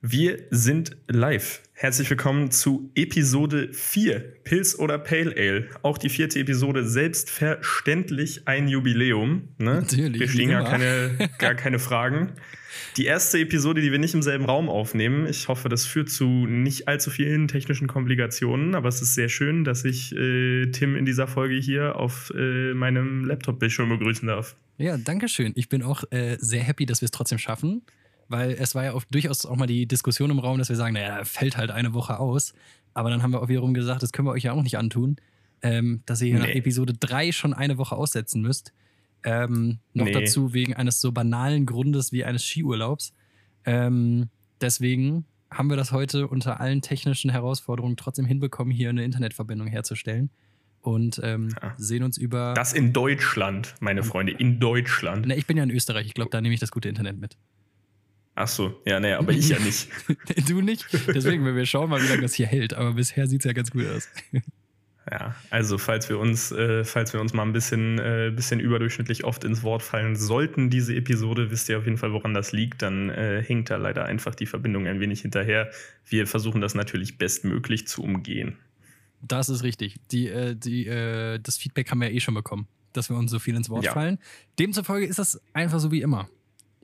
Wir sind live. Herzlich willkommen zu Episode 4, Pilz oder Pale Ale. Auch die vierte Episode, selbstverständlich ein Jubiläum. Ne? Natürlich. Wir stehen gar keine, gar keine Fragen. Die erste Episode, die wir nicht im selben Raum aufnehmen. Ich hoffe, das führt zu nicht allzu vielen technischen Komplikationen, aber es ist sehr schön, dass ich äh, Tim in dieser Folge hier auf äh, meinem Laptop-Bildschirm begrüßen darf. Ja, danke schön. Ich bin auch äh, sehr happy, dass wir es trotzdem schaffen weil es war ja auch durchaus auch mal die Diskussion im Raum, dass wir sagen, naja, fällt halt eine Woche aus. Aber dann haben wir auch wiederum gesagt, das können wir euch ja auch nicht antun, ähm, dass ihr nee. nach Episode 3 schon eine Woche aussetzen müsst. Ähm, noch nee. dazu wegen eines so banalen Grundes wie eines Skiurlaubs. Ähm, deswegen haben wir das heute unter allen technischen Herausforderungen trotzdem hinbekommen, hier eine Internetverbindung herzustellen. Und ähm, ja. sehen uns über. Das in Deutschland, meine Freunde, in Deutschland. Na, ich bin ja in Österreich, ich glaube, da nehme ich das gute Internet mit. Ach so, ja, nee, aber ich ja nicht. du nicht? Deswegen, wir schauen mal, wie lange das hier hält. Aber bisher sieht es ja ganz gut aus. Ja, also falls wir uns, äh, falls wir uns mal ein bisschen, äh, bisschen überdurchschnittlich oft ins Wort fallen sollten, diese Episode, wisst ihr auf jeden Fall, woran das liegt. Dann äh, hinkt da leider einfach die Verbindung ein wenig hinterher. Wir versuchen das natürlich bestmöglich zu umgehen. Das ist richtig. Die, äh, die, äh, das Feedback haben wir ja eh schon bekommen, dass wir uns so viel ins Wort ja. fallen. Demzufolge ist das einfach so wie immer.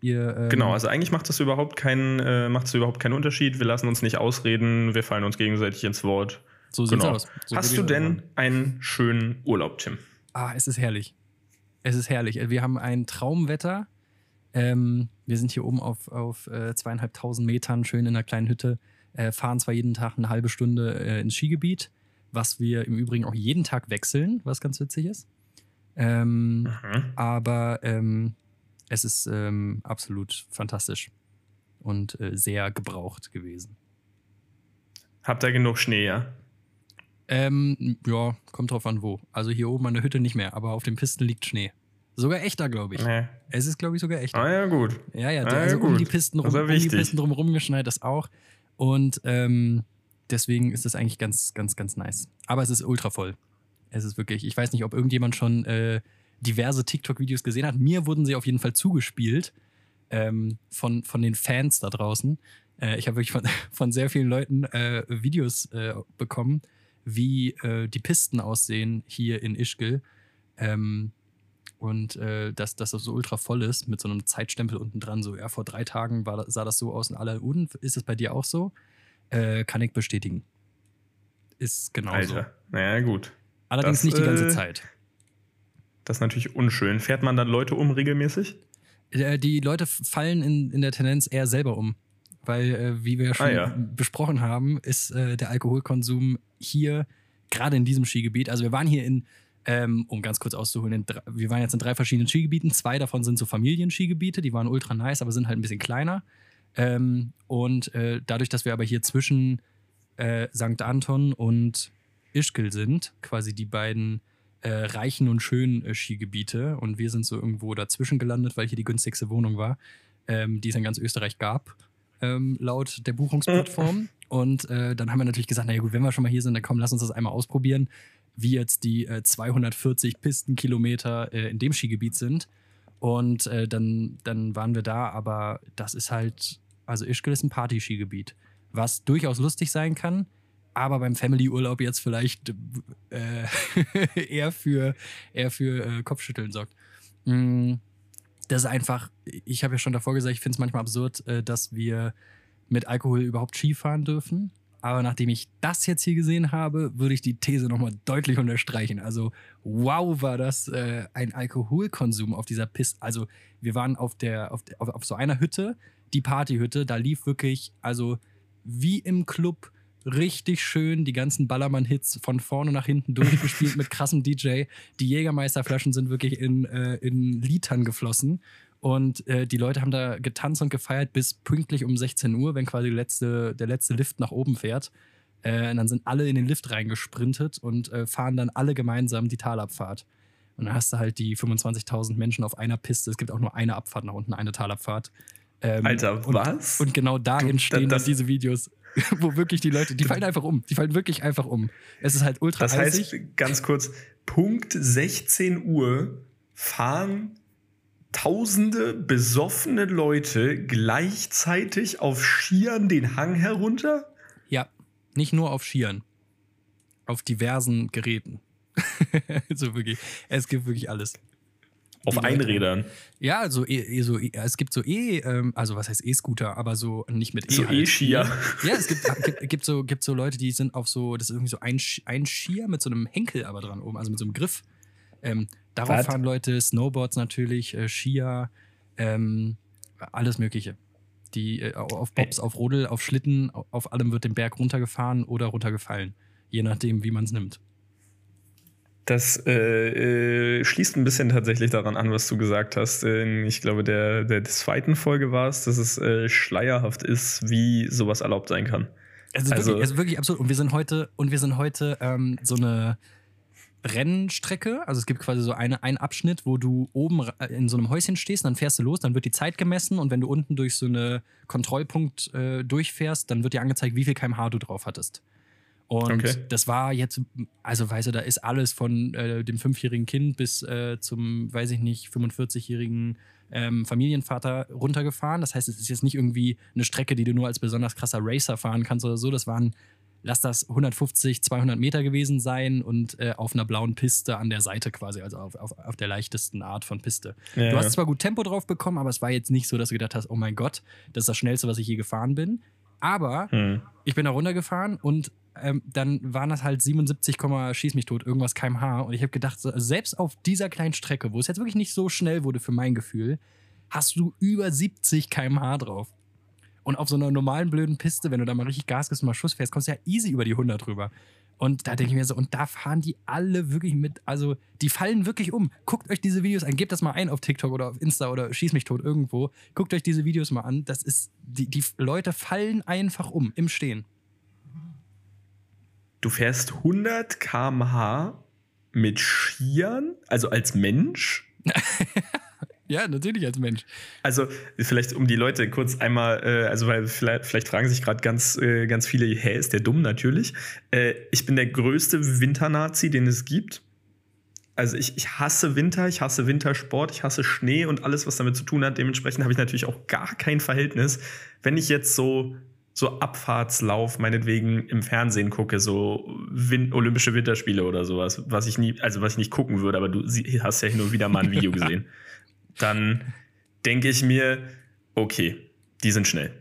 Ihr, ähm genau, also eigentlich macht das überhaupt keinen, äh, macht das überhaupt keinen Unterschied. Wir lassen uns nicht ausreden, wir fallen uns gegenseitig ins Wort. So sieht's genau. aus. So Hast du denn einen schönen Urlaub, Tim? Ah, es ist herrlich. Es ist herrlich. Wir haben ein Traumwetter. Ähm, wir sind hier oben auf, auf äh, zweieinhalbtausend Metern, schön in einer kleinen Hütte. Äh, fahren zwar jeden Tag eine halbe Stunde äh, ins Skigebiet, was wir im Übrigen auch jeden Tag wechseln, was ganz witzig ist. Ähm, mhm. Aber ähm, es ist ähm, absolut fantastisch und äh, sehr gebraucht gewesen. Habt ihr genug Schnee, ja? Ähm, ja, kommt drauf an wo. Also hier oben an der Hütte nicht mehr, aber auf den Pisten liegt Schnee. Sogar echter, glaube ich. Nee. Es ist, glaube ich, sogar echter. Ah ja, gut. Ja, ja, ah, also ja, um die Pisten rum, um die Pisten drumherum geschneit, das auch. Und ähm, deswegen ist das eigentlich ganz, ganz, ganz nice. Aber es ist ultra voll. Es ist wirklich, ich weiß nicht, ob irgendjemand schon äh, diverse TikTok-Videos gesehen hat. Mir wurden sie auf jeden Fall zugespielt ähm, von, von den Fans da draußen. Äh, ich habe wirklich von, von sehr vielen Leuten äh, Videos äh, bekommen, wie äh, die Pisten aussehen hier in Ischgl. Ähm, und äh, dass, dass das so ultra voll ist mit so einem Zeitstempel unten dran. So, ja, vor drei Tagen war, sah das so aus in aller Uden. Ist es bei dir auch so? Äh, kann ich bestätigen. Ist genau so. Alter, naja, gut. Allerdings das, nicht die ganze Zeit. Das ist natürlich unschön. Fährt man dann Leute um regelmäßig? Äh, die Leute fallen in, in der Tendenz eher selber um. Weil, äh, wie wir ja schon ah, ja. besprochen haben, ist äh, der Alkoholkonsum hier, gerade in diesem Skigebiet, also wir waren hier in, ähm, um ganz kurz auszuholen, drei, wir waren jetzt in drei verschiedenen Skigebieten. Zwei davon sind so Familienskigebiete, die waren ultra nice, aber sind halt ein bisschen kleiner. Ähm, und äh, dadurch, dass wir aber hier zwischen äh, St. Anton und Ischgl sind, quasi die beiden äh, reichen und schönen äh, Skigebiete und wir sind so irgendwo dazwischen gelandet, weil hier die günstigste Wohnung war, ähm, die es in ganz Österreich gab, ähm, laut der Buchungsplattform. Und äh, dann haben wir natürlich gesagt, naja gut, wenn wir schon mal hier sind, dann komm, lass uns das einmal ausprobieren, wie jetzt die 240 äh, Pistenkilometer äh, in dem Skigebiet sind. Und äh, dann, dann waren wir da, aber das ist halt, also Ischgl ist ein Party-Skigebiet, was durchaus lustig sein kann, aber beim Family-Urlaub jetzt vielleicht äh, eher für, eher für äh, Kopfschütteln sorgt. Mm, das ist einfach, ich habe ja schon davor gesagt, ich finde es manchmal absurd, äh, dass wir mit Alkohol überhaupt Ski fahren dürfen. Aber nachdem ich das jetzt hier gesehen habe, würde ich die These nochmal deutlich unterstreichen. Also, wow, war das äh, ein Alkoholkonsum auf dieser Piste. Also, wir waren auf, der, auf, auf, auf so einer Hütte, die Partyhütte, da lief wirklich, also wie im Club richtig schön die ganzen Ballermann-Hits von vorne nach hinten durchgespielt mit krassem DJ. Die Jägermeisterflaschen sind wirklich in, äh, in Litern geflossen. Und äh, die Leute haben da getanzt und gefeiert bis pünktlich um 16 Uhr, wenn quasi letzte, der letzte Lift nach oben fährt. Äh, und dann sind alle in den Lift reingesprintet und äh, fahren dann alle gemeinsam die Talabfahrt. Und dann hast du halt die 25.000 Menschen auf einer Piste. Es gibt auch nur eine Abfahrt nach unten, eine Talabfahrt. Ähm, Alter, was? Und genau da entstehen das, diese Videos. wo wirklich die Leute, die fallen einfach um. Die fallen wirklich einfach um. Es ist halt ultra Das heißt, ganz kurz, Punkt 16 Uhr fahren tausende besoffene Leute gleichzeitig auf Skiern den Hang herunter? Ja, nicht nur auf Skiern. Auf diversen Geräten. so wirklich. Es gibt wirklich alles. Auf Einrädern. Ja, also e, so, e, es gibt so E, ähm, also was heißt E-Scooter, aber so nicht mit E. So halt. E-Skier. Ja, es gibt, gibt, gibt, so, gibt so Leute, die sind auf so, das ist irgendwie so ein, ein Skier mit so einem Henkel aber dran oben, also mit so einem Griff. Ähm, darauf What? fahren Leute, Snowboards natürlich, äh, Skier, ähm, alles Mögliche. Die äh, auf Bobs, auf Rodel, auf Schlitten, auf allem wird den Berg runtergefahren oder runtergefallen. Je nachdem, wie man es nimmt. Das äh, äh, schließt ein bisschen tatsächlich daran an, was du gesagt hast. In, ich glaube, der, der zweiten Folge war es, dass es äh, schleierhaft ist, wie sowas erlaubt sein kann. Es ist, also, wirklich, ist wirklich absurd. Und wir sind heute, und wir sind heute ähm, so eine Rennstrecke. Also es gibt quasi so eine, einen Abschnitt, wo du oben in so einem Häuschen stehst, dann fährst du los, dann wird die Zeit gemessen und wenn du unten durch so einen Kontrollpunkt äh, durchfährst, dann wird dir angezeigt, wie viel kmh du drauf hattest. Und okay. das war jetzt, also weißt du, da ist alles von äh, dem fünfjährigen Kind bis äh, zum, weiß ich nicht, 45-jährigen ähm, Familienvater runtergefahren. Das heißt, es ist jetzt nicht irgendwie eine Strecke, die du nur als besonders krasser Racer fahren kannst oder so. Das waren, lass das 150, 200 Meter gewesen sein und äh, auf einer blauen Piste an der Seite quasi, also auf, auf, auf der leichtesten Art von Piste. Ja, du hast zwar gut Tempo drauf bekommen, aber es war jetzt nicht so, dass du gedacht hast, oh mein Gott, das ist das Schnellste, was ich je gefahren bin. Aber hm. ich bin da runtergefahren und ähm, dann waren das halt 77, schieß mich tot, irgendwas kmh. Und ich habe gedacht, selbst auf dieser kleinen Strecke, wo es jetzt wirklich nicht so schnell wurde für mein Gefühl, hast du über 70 kmh drauf. Und auf so einer normalen blöden Piste, wenn du da mal richtig Gas gibst und mal Schuss fährst, kommst du ja easy über die 100 drüber. Und da denke ich mir so, und da fahren die alle wirklich mit, also die fallen wirklich um. Guckt euch diese Videos an, gebt das mal ein auf TikTok oder auf Insta oder schieß mich tot irgendwo. Guckt euch diese Videos mal an. Das ist, die, die Leute fallen einfach um im Stehen. Du fährst 100 km/h mit Skiern, also als Mensch. ja, natürlich als Mensch. Also vielleicht um die Leute kurz einmal, äh, also weil vielleicht, vielleicht, fragen sich gerade ganz, äh, ganz viele, hä, ist der dumm natürlich. Äh, ich bin der größte Winternazi, den es gibt. Also ich, ich hasse Winter, ich hasse Wintersport, ich hasse Schnee und alles, was damit zu tun hat. Dementsprechend habe ich natürlich auch gar kein Verhältnis. Wenn ich jetzt so so Abfahrtslauf meinetwegen im Fernsehen gucke, so Win Olympische Winterspiele oder sowas, was ich nie, also was ich nicht gucken würde, aber du hast ja hin und wieder mal ein Video gesehen, dann denke ich mir, okay, die sind schnell.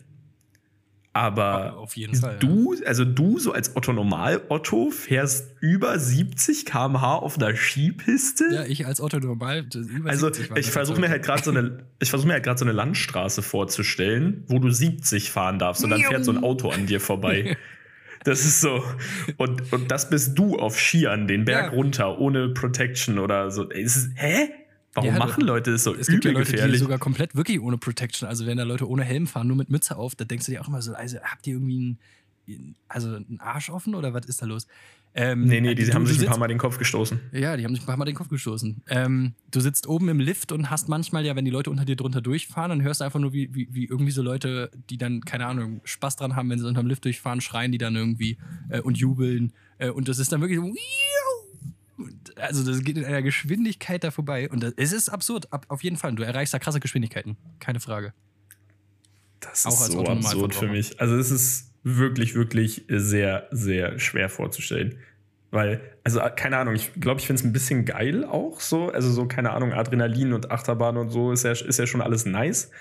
Aber auf jeden Fall, du, ja. also du so als Otto Normal Otto fährst über 70 km/h auf einer Skipiste? Ja, ich als Otto Normal über Also ich versuche mir halt gerade so eine ich versuche mir halt gerade so eine Landstraße vorzustellen, wo du 70 fahren darfst und dann fährt so ein Auto an dir vorbei. Das ist so. Und, und das bist du auf Skiern, den Berg ja. runter, ohne Protection oder so. Ist, hä? Warum ja, machen Leute das so es gibt ja Leute, gefährlich? die sogar komplett wirklich ohne Protection, also wenn da Leute ohne Helm fahren, nur mit Mütze auf, da denkst du dir auch immer so, also habt ihr irgendwie einen, also einen Arsch offen oder was ist da los? Ähm, nee, nee, die du, haben sich ein paar Mal den Kopf gestoßen. Ja, die haben sich ein paar Mal den Kopf gestoßen. Ähm, du sitzt oben im Lift und hast manchmal ja, wenn die Leute unter dir drunter durchfahren, dann hörst du einfach nur, wie, wie, wie irgendwie so Leute, die dann, keine Ahnung, Spaß dran haben, wenn sie unterm Lift durchfahren, schreien die dann irgendwie äh, und jubeln. Äh, und das ist dann wirklich so, also das geht in einer Geschwindigkeit da vorbei. Und das, es ist absurd, ab, auf jeden Fall. Du erreichst da krasse Geschwindigkeiten, keine Frage. Das Auch ist so absurd für mich. Also es ist wirklich, wirklich sehr, sehr schwer vorzustellen. Weil, also keine Ahnung, ich glaube, ich finde es ein bisschen geil auch so. Also so, keine Ahnung, Adrenalin und Achterbahn und so ist ja, ist ja schon alles nice.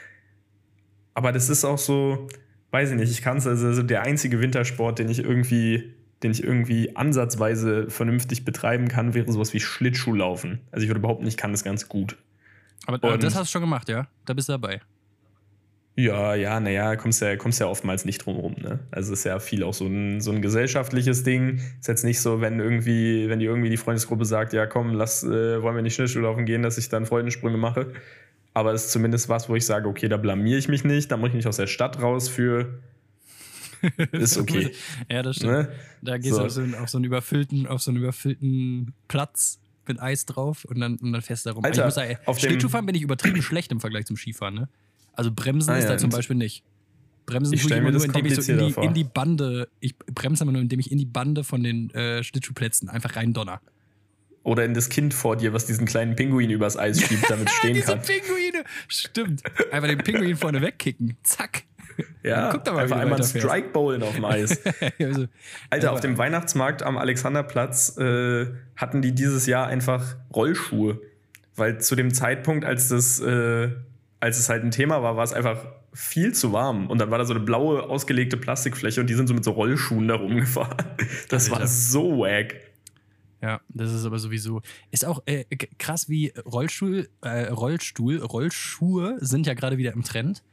Aber das ist auch so, weiß ich nicht, ich kann es, also der einzige Wintersport, den ich irgendwie den ich irgendwie ansatzweise vernünftig betreiben kann, wäre sowas wie Schlittschuhlaufen. Also ich würde behaupten, ich kann das ganz gut. Aber, aber das hast du schon gemacht, ja? Da bist du dabei. Ja, ja, naja, kommst ja, kommst ja oftmals nicht drum rum, ne? Also ist ja viel auch so ein, so ein gesellschaftliches Ding. Ist jetzt nicht so, wenn irgendwie, wenn die irgendwie die Freundesgruppe sagt, ja komm, lass, äh, wollen wir nicht Schlittschuhlaufen gehen, dass ich dann Freudensprünge mache. Aber es ist zumindest was, wo ich sage, okay, da blamier ich mich nicht, da muss ich nicht aus der Stadt raus für ist okay. ja, das stimmt. Ne? Da gehst so. du auf so, einen, auf so, einen, überfüllten, auf so einen überfüllten Platz mit Eis drauf und dann, und dann fährst du da rum. Alter, ich muss sagen, auf Schlittschuhfahren bin ich übertrieben schlecht im Vergleich zum Skifahren. Ne? Also Bremsen ah, ist ja, da zum Beispiel nicht. Bremsen ich tue ich immer nur, indem ich so in die, in die, Bande, ich bremse immer nur, indem ich in die Bande von den äh, Schlittschuhplätzen einfach rein donner. Oder in das Kind vor dir, was diesen kleinen Pinguin übers Eis schiebt, damit stehen Diese kann. Pinguine. Stimmt. Einfach den Pinguin vorne wegkicken. Zack. Ja, Guck doch mal, einfach einmal ein weiterfährst. Strike Bowlen auf dem Eis. also, Alter, auf dem Weihnachtsmarkt am Alexanderplatz äh, hatten die dieses Jahr einfach Rollschuhe. Weil zu dem Zeitpunkt, als das, äh, als es halt ein Thema war, war es einfach viel zu warm. Und dann war da so eine blaue, ausgelegte Plastikfläche und die sind so mit so Rollschuhen da rumgefahren. Das war Alter. so wack. Ja, das ist aber sowieso. Ist auch äh, krass, wie Rollstuhl, äh, Rollstuhl, Rollschuhe sind ja gerade wieder im Trend.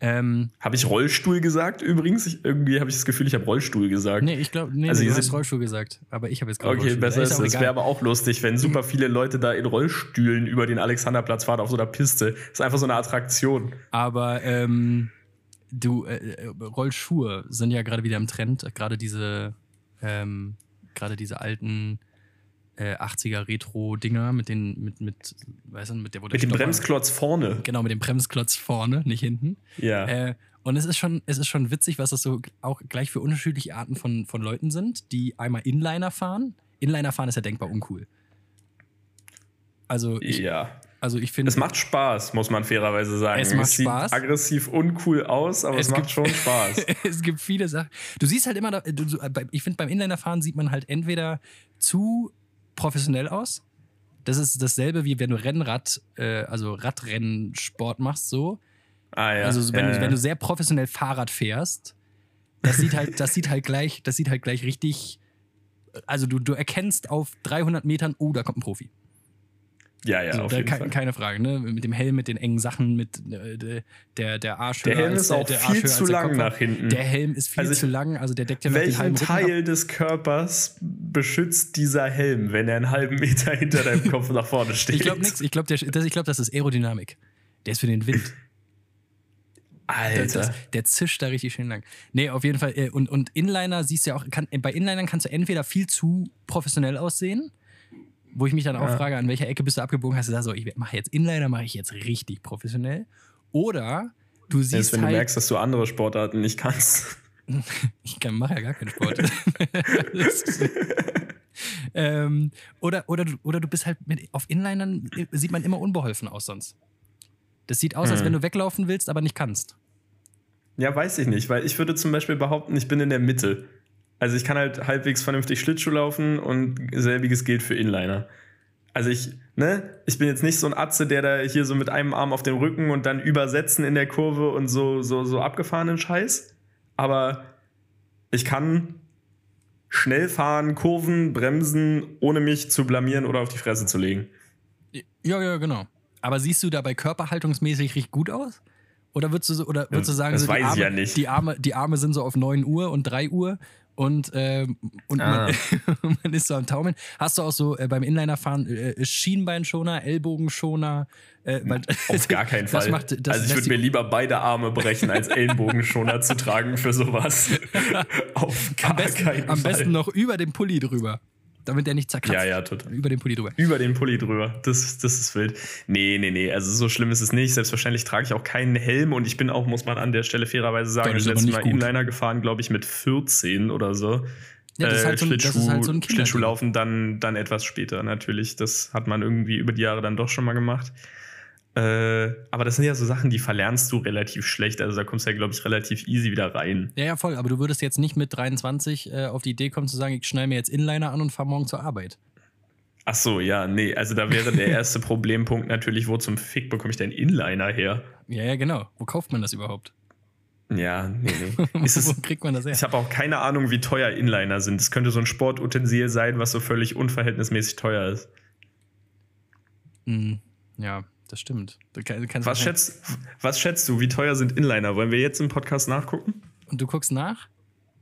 Ähm, Habe ich Rollstuhl gesagt übrigens? Ich, irgendwie habe ich das Gefühl, ich habe Rollstuhl gesagt. nee, ich glaube, nee, Also du hast Rollstuhl gesagt. Aber ich habe jetzt gerade Okay, Rollstuhl. besser ist es. Wäre aber auch lustig, wenn super viele Leute da in Rollstühlen über den Alexanderplatz fahren auf so einer Piste. ist einfach so eine Attraktion. Aber ähm, du, äh, äh, Rollschuhe sind ja gerade wieder im Trend. Gerade diese, ähm, gerade diese alten äh, 80er Retro-Dinger mit den, mit, mit, weißt du, mit der Mit dem Bremsklotz vorne. Genau, mit dem Bremsklotz vorne, nicht hinten. Ja. Äh, und es ist schon, es ist schon witzig, was das so auch gleich für unterschiedliche Arten von, von Leuten sind, die einmal Inliner fahren. Inliner fahren ist ja denkbar uncool. Also ich, ja. also ich finde. Es macht Spaß, muss man fairerweise sagen. Es macht sieht Spaß. aggressiv uncool aus, aber es, Es macht schon Spaß. es gibt viele Sachen. Du siehst halt immer, ich finde beim Inlinerfahren sieht man halt entweder zu professionell aus. Das ist dasselbe wie wenn du Rennrad, äh, also Radrennsport machst so. Ah, ja. Also wenn, ja, du, ja. wenn du sehr professionell Fahrrad fährst, das sieht halt, das sieht halt gleich, das sieht halt gleich richtig. Also du, du erkennst auf 300 Metern, oh, da kommt ein Profi. Ja, ja, Also auf jeden ke- Fall. keine Frage, ne? Mit dem Helm, mit den engen Sachen, mit äh, de- der der Arsch. Der Helm ist der, auch der viel zu lang nach hinten. Der Helm ist viel Also zu lang, also der deckt ja noch den Welchen halben Rücken ab. Teil des Körpers beschützt dieser Helm, wenn er einen halben Meter hinter deinem Kopf nach vorne steht? Ich glaube nichts. Ich glaube, das, ich glaub, das ist Aerodynamik. Der ist für den Wind. Alter. das, der zischt da richtig schön lang. Nee, auf jeden Fall. äh, Und, und Inliner siehst du ja auch, kann, bei Inlinern kannst du entweder viel zu professionell aussehen, wo ich mich dann auch Ja. frage, an welcher Ecke bist du abgebogen, hast du gesagt, so, ich mache jetzt Inliner, mache ich jetzt richtig professionell. Oder du siehst wenn du halt, merkst, dass du andere Sportarten nicht kannst. ich mache ja gar keinen Sport. Ist- ähm, oder, oder, du, oder du bist halt mit, auf Inlinern äh, sieht man immer unbeholfen aus sonst. Das sieht aus, als Hm. wenn du weglaufen willst, aber nicht kannst. Ja, weiß ich nicht, weil ich würde zum Beispiel behaupten, ich bin in der Mitte. Also ich kann halt halbwegs vernünftig Schlittschuh laufen und selbiges gilt für Inliner. Also ich, ne, ich bin jetzt nicht so ein Atze, der da hier so mit einem Arm auf dem Rücken und dann übersetzen in der Kurve und so, so, so abgefahrenen Scheiß. Aber ich kann schnell fahren, Kurven, bremsen, ohne mich zu blamieren oder auf die Fresse zu legen. Ja, ja, genau. Aber siehst du dabei körperhaltungsmäßig richtig gut aus? Oder würdest du, oder würdest du sagen, Das so, die, ich Arme, ja nicht. Die, Arme, die Arme sind so auf 9 Uhr und 3 Uhr und, ähm, und Ah. man, man ist so am Taumeln. Hast du auch so äh, beim Inlinerfahren äh, Schienbeinschoner, Ellbogenschoner? Äh, weil, Auf gar keinen Fall. macht- das also ich würde mir lieber beide Arme brechen, als Ellenbogenschoner zu tragen für sowas. Auf gar am besten, keinen am Fall. besten noch über den Pulli drüber. Damit der nicht zerkratzt. Ja, ja, total. Über den Pulli drüber. Über den Pulli drüber. Das, das ist wild. Nee, nee, nee. Also so schlimm ist es nicht. Selbstverständlich trage ich auch keinen Helm und ich bin auch, muss man an der Stelle fairerweise sagen, Das letzte Mal gut. Inliner gefahren, glaube ich, mit 14 oder so. Ja, das ist Äh, halt so ein- das ist halt so ein. Schlittschuhlaufen dann, dann etwas später natürlich. Das hat man irgendwie über die Jahre dann doch schon mal gemacht. Äh, aber das sind ja so Sachen, die verlernst du relativ schlecht. Also da kommst du ja, glaube ich, relativ easy wieder rein. Ja, ja, voll. Aber du würdest jetzt nicht mit 23 äh, auf die Idee kommen zu sagen, ich schneide mir jetzt Inliner an und fahre morgen zur Arbeit. Ach so, ja, nee. Also da wäre der erste Problempunkt natürlich, wo zum Fick bekomme ich denn Inliner her? Ja, ja, genau. Wo kauft man das überhaupt? Ja, nee, nee. Ist Wo es, kriegt man das her? ich habe auch keine Ahnung, wie teuer Inliner sind. Es könnte so ein Sportutensil sein, was so völlig unverhältnismäßig teuer ist. Hm, ja, das stimmt. Du kann- kannst Was schätzt, was schätzt du, wie teuer sind Inliner? Wollen wir jetzt im Podcast nachgucken? Und du guckst nach?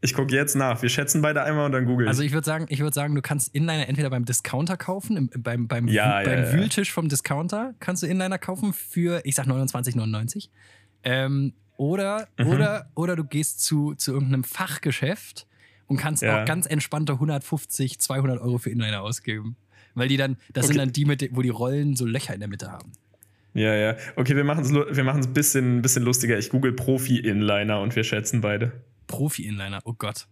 Ich gucke jetzt nach. Wir schätzen beide einmal und dann google ich. Also ich würde sagen, ich würde sagen, du kannst Inliner entweder beim Discounter kaufen, im, beim, beim, Ja, Wü- beim ja. Wühltisch vom Discounter kannst du Inliner kaufen für, ich sag 29,99. Ähm, oder, Mhm. oder, oder du gehst zu, zu irgendeinem Fachgeschäft und kannst Ja. auch ganz entspannte 150, 200 Euro für Inliner ausgeben. Weil die dann, das sind Okay. dann die, mit, den- wo die Rollen so Löcher in der Mitte haben. Ja, ja. Okay, wir machen es wir machen's ein bisschen, bisschen lustiger. Ich google Profi-Inliner und wir schätzen beide. Profi-Inliner, oh Gott.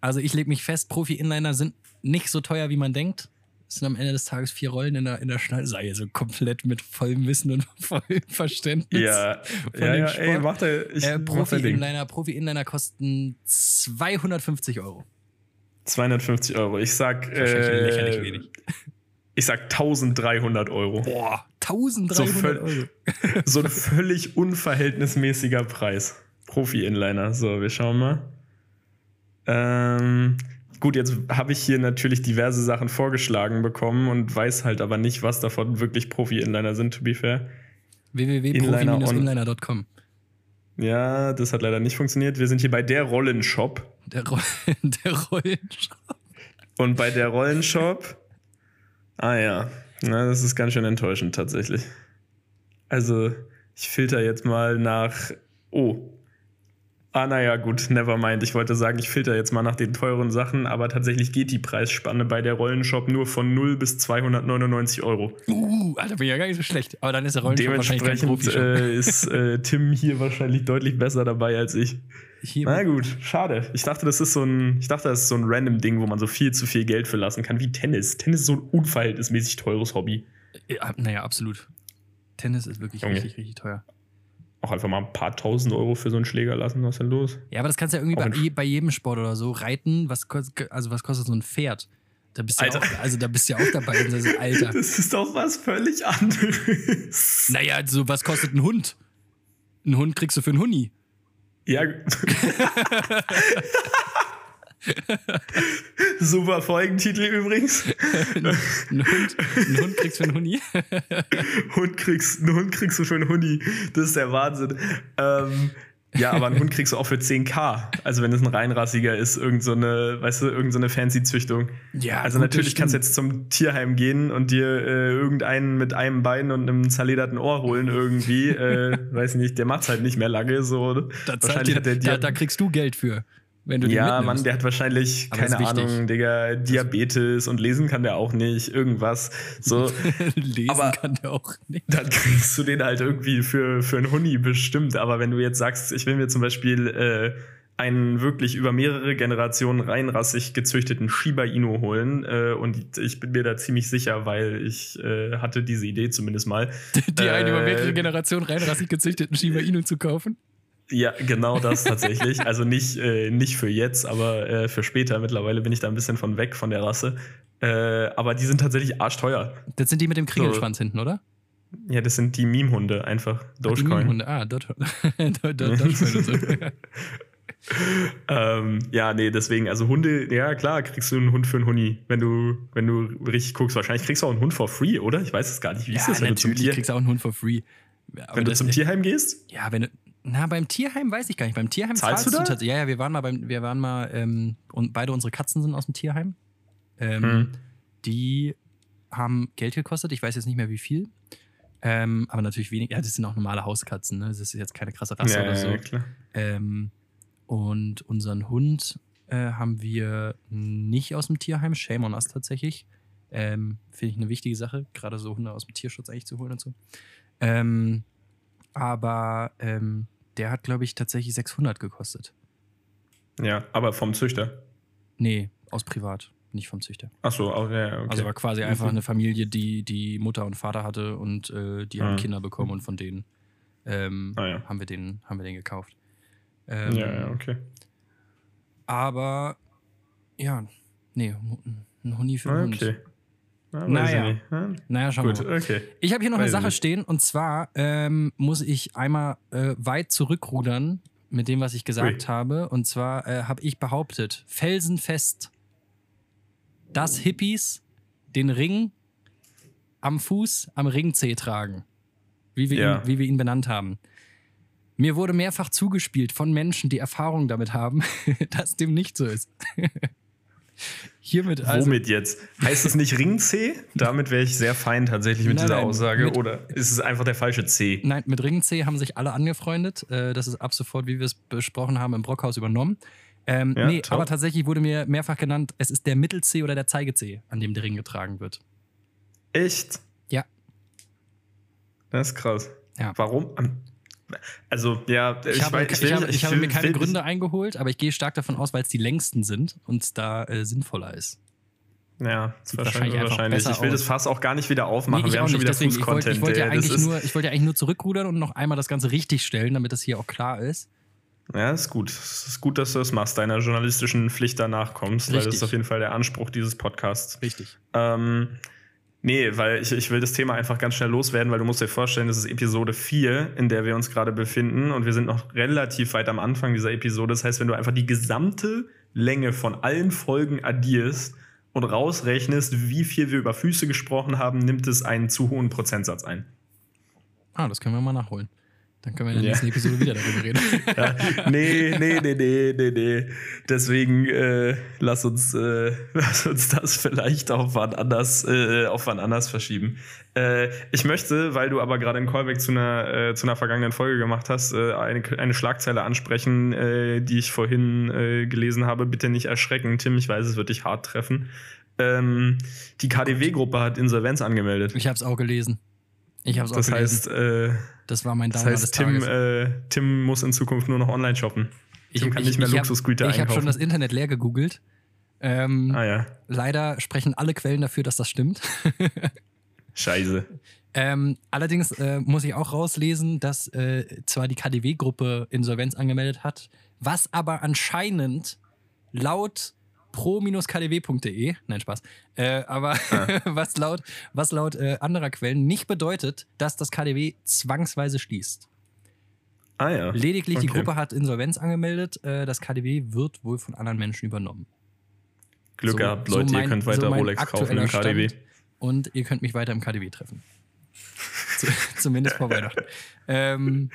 Also ich lege mich fest, Profi-Inliner sind nicht so teuer, wie man denkt. Es sind am Ende des Tages vier Rollen in der, in der Schnallseile, so komplett mit vollem Wissen und vollem Verständnis. Ja, von ja, ja ey, macht er. Ich, äh, Profi-Inliner Profi kosten 250 Euro. 250 Euro. Ich sag. Äh, lächerlich wenig. Ich sag 1300 Euro. Boah, 1300 so Euro. so ein völlig unverhältnismäßiger Preis. Profi-Inliner. So, wir schauen mal. Ähm, gut, jetzt habe ich hier natürlich diverse Sachen vorgeschlagen bekommen und weiß halt aber nicht, was davon wirklich Profi-Inliner sind, to be fair. www.profi-inliner.com Ja, das hat leider nicht funktioniert. Wir sind hier bei der Rollenshop. Der, Ro der Rollenshop. Und bei der Rollenshop. Ah ja, Na, das ist ganz schön enttäuschend tatsächlich. Also, ich filter jetzt mal nach. Oh, Ah, naja, gut, never mind. Ich wollte sagen, ich filter jetzt mal nach den teuren Sachen, aber tatsächlich geht die Preisspanne bei der Rollenshop nur von 0 bis 299 Euro. Uh, Alter, bin ja gar nicht so schlecht. Aber dann ist der Rollenshop wahrscheinlich kein Profi äh, ist äh, Tim hier wahrscheinlich deutlich besser dabei als ich. Hier Na gut, schade. Ich dachte, das ist so ein, ich dachte, das ist so ein random Ding, wo man so viel zu viel Geld für lassen kann, wie Tennis. Tennis ist so ein unverhältnismäßig teures Hobby. Ja, naja, absolut. Tennis ist wirklich Junge. richtig, richtig teuer auch einfach mal ein paar tausend Euro für so einen Schläger lassen. Was ist denn los? Ja, aber das kannst du ja irgendwie bei, bei, jedem Sport oder so. Reiten, was, also was kostet so ein Pferd? Da bist du ja auch, also da bist du ja auch dabei. Das ist, Alter. Das ist doch was völlig anderes. Naja, also was kostet ein Hund? Ein Hund kriegst du für einen Huni. Ja. Super Folgentitel übrigens. ein, Hund, ein Hund kriegst du für einen Huni. Hund kriegst, einen Hund kriegst du für einen Huni. Das ist der Wahnsinn. Ähm, ja, aber einen Hund kriegst du auch für 10k. Also wenn es ein reinrassiger ist, irgend so eine, weißt du, irgend so eine fancy Züchtung. Ja, also gut, natürlich kannst du jetzt zum Tierheim gehen und dir äh, irgendeinen mit einem Bein und einem zerlederten Ohr holen irgendwie. äh, weiß nicht, der macht's halt nicht mehr lange so. Da, Wahrscheinlich hat der da, da kriegst du Geld für. Wenn du ja, Mann, der hat wahrscheinlich, Aber keine Ahnung, Digga, Diabetes und lesen kann der auch nicht, irgendwas. So. lesen Aber kann der auch nicht. Dann kriegst du den halt irgendwie für, für einen Huni bestimmt. Aber wenn du jetzt sagst, ich will mir zum Beispiel äh, einen wirklich über mehrere Generationen reinrassig gezüchteten Shiba Inu holen. Äh, und ich bin mir da ziemlich sicher, weil ich äh, hatte diese Idee zumindest mal. Die, einen über mehrere äh, Generationen reinrassig gezüchteten Shiba Inu zu kaufen? Ja, genau das tatsächlich. Also nicht, äh, nicht für jetzt, aber äh, für später. Mittlerweile bin ich da ein bisschen von weg von der Rasse. Äh, aber die sind tatsächlich arschteuer. Das sind die mit dem Kriegelschwanz so. hinten, oder? Ja, das sind die Meme-Hunde einfach. Dogecoin. Ah, Meme-Hunde, ah, Dogecoin. ähm, ja, nee, deswegen, also Hunde, ja klar, kriegst du einen Hund für einen Huni, wenn du, wenn du richtig guckst. Wahrscheinlich kriegst du auch einen Hund for free, oder? Ich weiß es gar nicht. Wie ja, ist das, wenn natürlich du zum Tier kriegst du auch einen Hund for free. Aber wenn du zum Tierheim gehst? Ja, wenn du, na, beim Tierheim weiß ich gar nicht. Beim Tierheim zahlst, zahlst du, da? Ja, ja, wir waren mal beim, wir waren mal, ähm, und beide unsere Katzen sind aus dem Tierheim. Ähm, hm. Die haben Geld gekostet, ich weiß jetzt nicht mehr wie viel. Ähm, aber natürlich wenig. Ja, das sind auch normale Hauskatzen, ne? Das ist jetzt keine krasse Rasse ja, oder so. Ja, klar. Ähm, und unseren Hund äh, haben wir nicht aus dem Tierheim, shame on us tatsächlich. Ähm, Finde ich eine wichtige Sache, gerade so Hunde aus dem Tierschutz eigentlich zu holen und so. Ähm, aber ähm, der hat, glaube ich, tatsächlich 600 gekostet. Ja, aber vom Züchter? Nee, aus privat, nicht vom Züchter. Ach so, okay, okay. Also war quasi einfach eine Familie, die die Mutter und Vater hatte und äh, die haben mhm. Kinder bekommen und von denen ähm, ah, ja. haben, wir den, haben wir den gekauft. Ähm, ja, ja, okay. Aber ja, nee, ein Huni für einen okay. Hund. Na, naja. Hm? naja, schauen Gut, wir mal. Okay. Ich habe hier noch weiß eine Sache nicht. stehen und zwar ähm, muss ich einmal äh, weit zurückrudern mit dem, was ich gesagt Ui. habe. Und zwar äh, habe ich behauptet, felsenfest, dass Hippies den Ring am Fuß, am Ringzeh tragen. Wie wir, ja. ihn, wie wir ihn benannt haben. Mir wurde mehrfach zugespielt von Menschen, die Erfahrung damit haben, dass dem nicht so ist. Hiermit also. Womit jetzt? Heißt es nicht Ring C? Damit wäre ich sehr fein tatsächlich mit nein, dieser nein, Aussage. Mit, Oder ist es einfach der falsche C? Nein, mit Ring C haben sich alle angefreundet. Äh, das ist ab sofort, wie wir es besprochen haben, im Brockhaus übernommen. Ähm, ja, nee, top. aber tatsächlich wurde mir mehrfach genannt, es ist der Mittel-C oder der Zeige-C, an dem der Ring getragen wird. Echt? Ja. Das ist krass. Ja. Warum? Also, ja, ich, ich, habe, weiß, ich, ich, habe, ich habe mir keine Gründe eingeholt, aber ich gehe stark davon aus, weil es die längsten sind und es da äh, sinnvoller ist. Ja, Sieht wahrscheinlich. wahrscheinlich. Ich will aus. das Fass auch gar nicht wieder aufmachen. Nee, Wir haben schon wieder Fußcontent. Ich wollte ja, eigentlich nur, ich wollte ja eigentlich nur zurückrudern und noch einmal das Ganze richtig stellen, damit das hier auch klar ist. Ja, ist gut. Es ist gut, dass du das machst, deiner journalistischen Pflicht danach kommst, Richtig. weil das ist auf jeden Fall der Anspruch dieses Podcasts. Richtig. Ähm, nee, weil ich, ich will das Thema einfach ganz schnell loswerden, weil du musst dir vorstellen, das ist Episode 4, in der wir uns gerade befinden und wir sind noch relativ weit am Anfang dieser Episode. Das heißt, wenn du einfach die gesamte Länge von allen Folgen addierst und rausrechnest, wie viel wir über Füße gesprochen haben, nimmt es einen zu hohen Prozentsatz ein. Ah, das können wir mal nachholen. Dann können wir in der nächsten Episode wieder darüber reden. ja, nee, nee, nee, nee, nee, nee. Deswegen äh, lass, uns, äh, lass uns das vielleicht auf wann anders, äh, auf wann anders verschieben. Äh, ich möchte, weil du aber gerade einen Callback zu einer, äh, zu einer vergangenen Folge gemacht hast, äh, eine, eine Schlagzeile ansprechen, die ich vorhin gelesen habe. Bitte nicht erschrecken, Tim, ich weiß, es wird dich hart treffen. Ähm, die KDW-Gruppe hat Insolvenz angemeldet. Ich habe es auch gelesen. Ich habe es auch das heißt, das war mein Downer Das heißt, Tim, äh, Tim muss in Zukunft nur noch online shoppen. Tim ich, kann nicht mehr Luxusgüter einkaufen. Ich habe schon das Internet leer gegoogelt. Ähm, ah ja. Leider sprechen alle Quellen dafür, dass das stimmt. Scheiße. Ähm, allerdings äh, muss ich auch rauslesen, dass äh, zwar die KDW-Gruppe Insolvenz angemeldet hat, was aber anscheinend laut pro-kdw.de, nein, Spaß, äh, aber ja. was laut, was laut äh, anderer Quellen nicht bedeutet, dass das KDW zwangsweise schließt. Ah ja. Lediglich okay. die Gruppe hat Insolvenz angemeldet, äh, das KDW wird wohl von anderen Menschen übernommen. Glück so, gehabt, Leute, so mein, ihr könnt weiter so Rolex kaufen im KDW. Stand und ihr könnt mich weiter im KDW treffen. Zumindest vor Weihnachten. Ähm,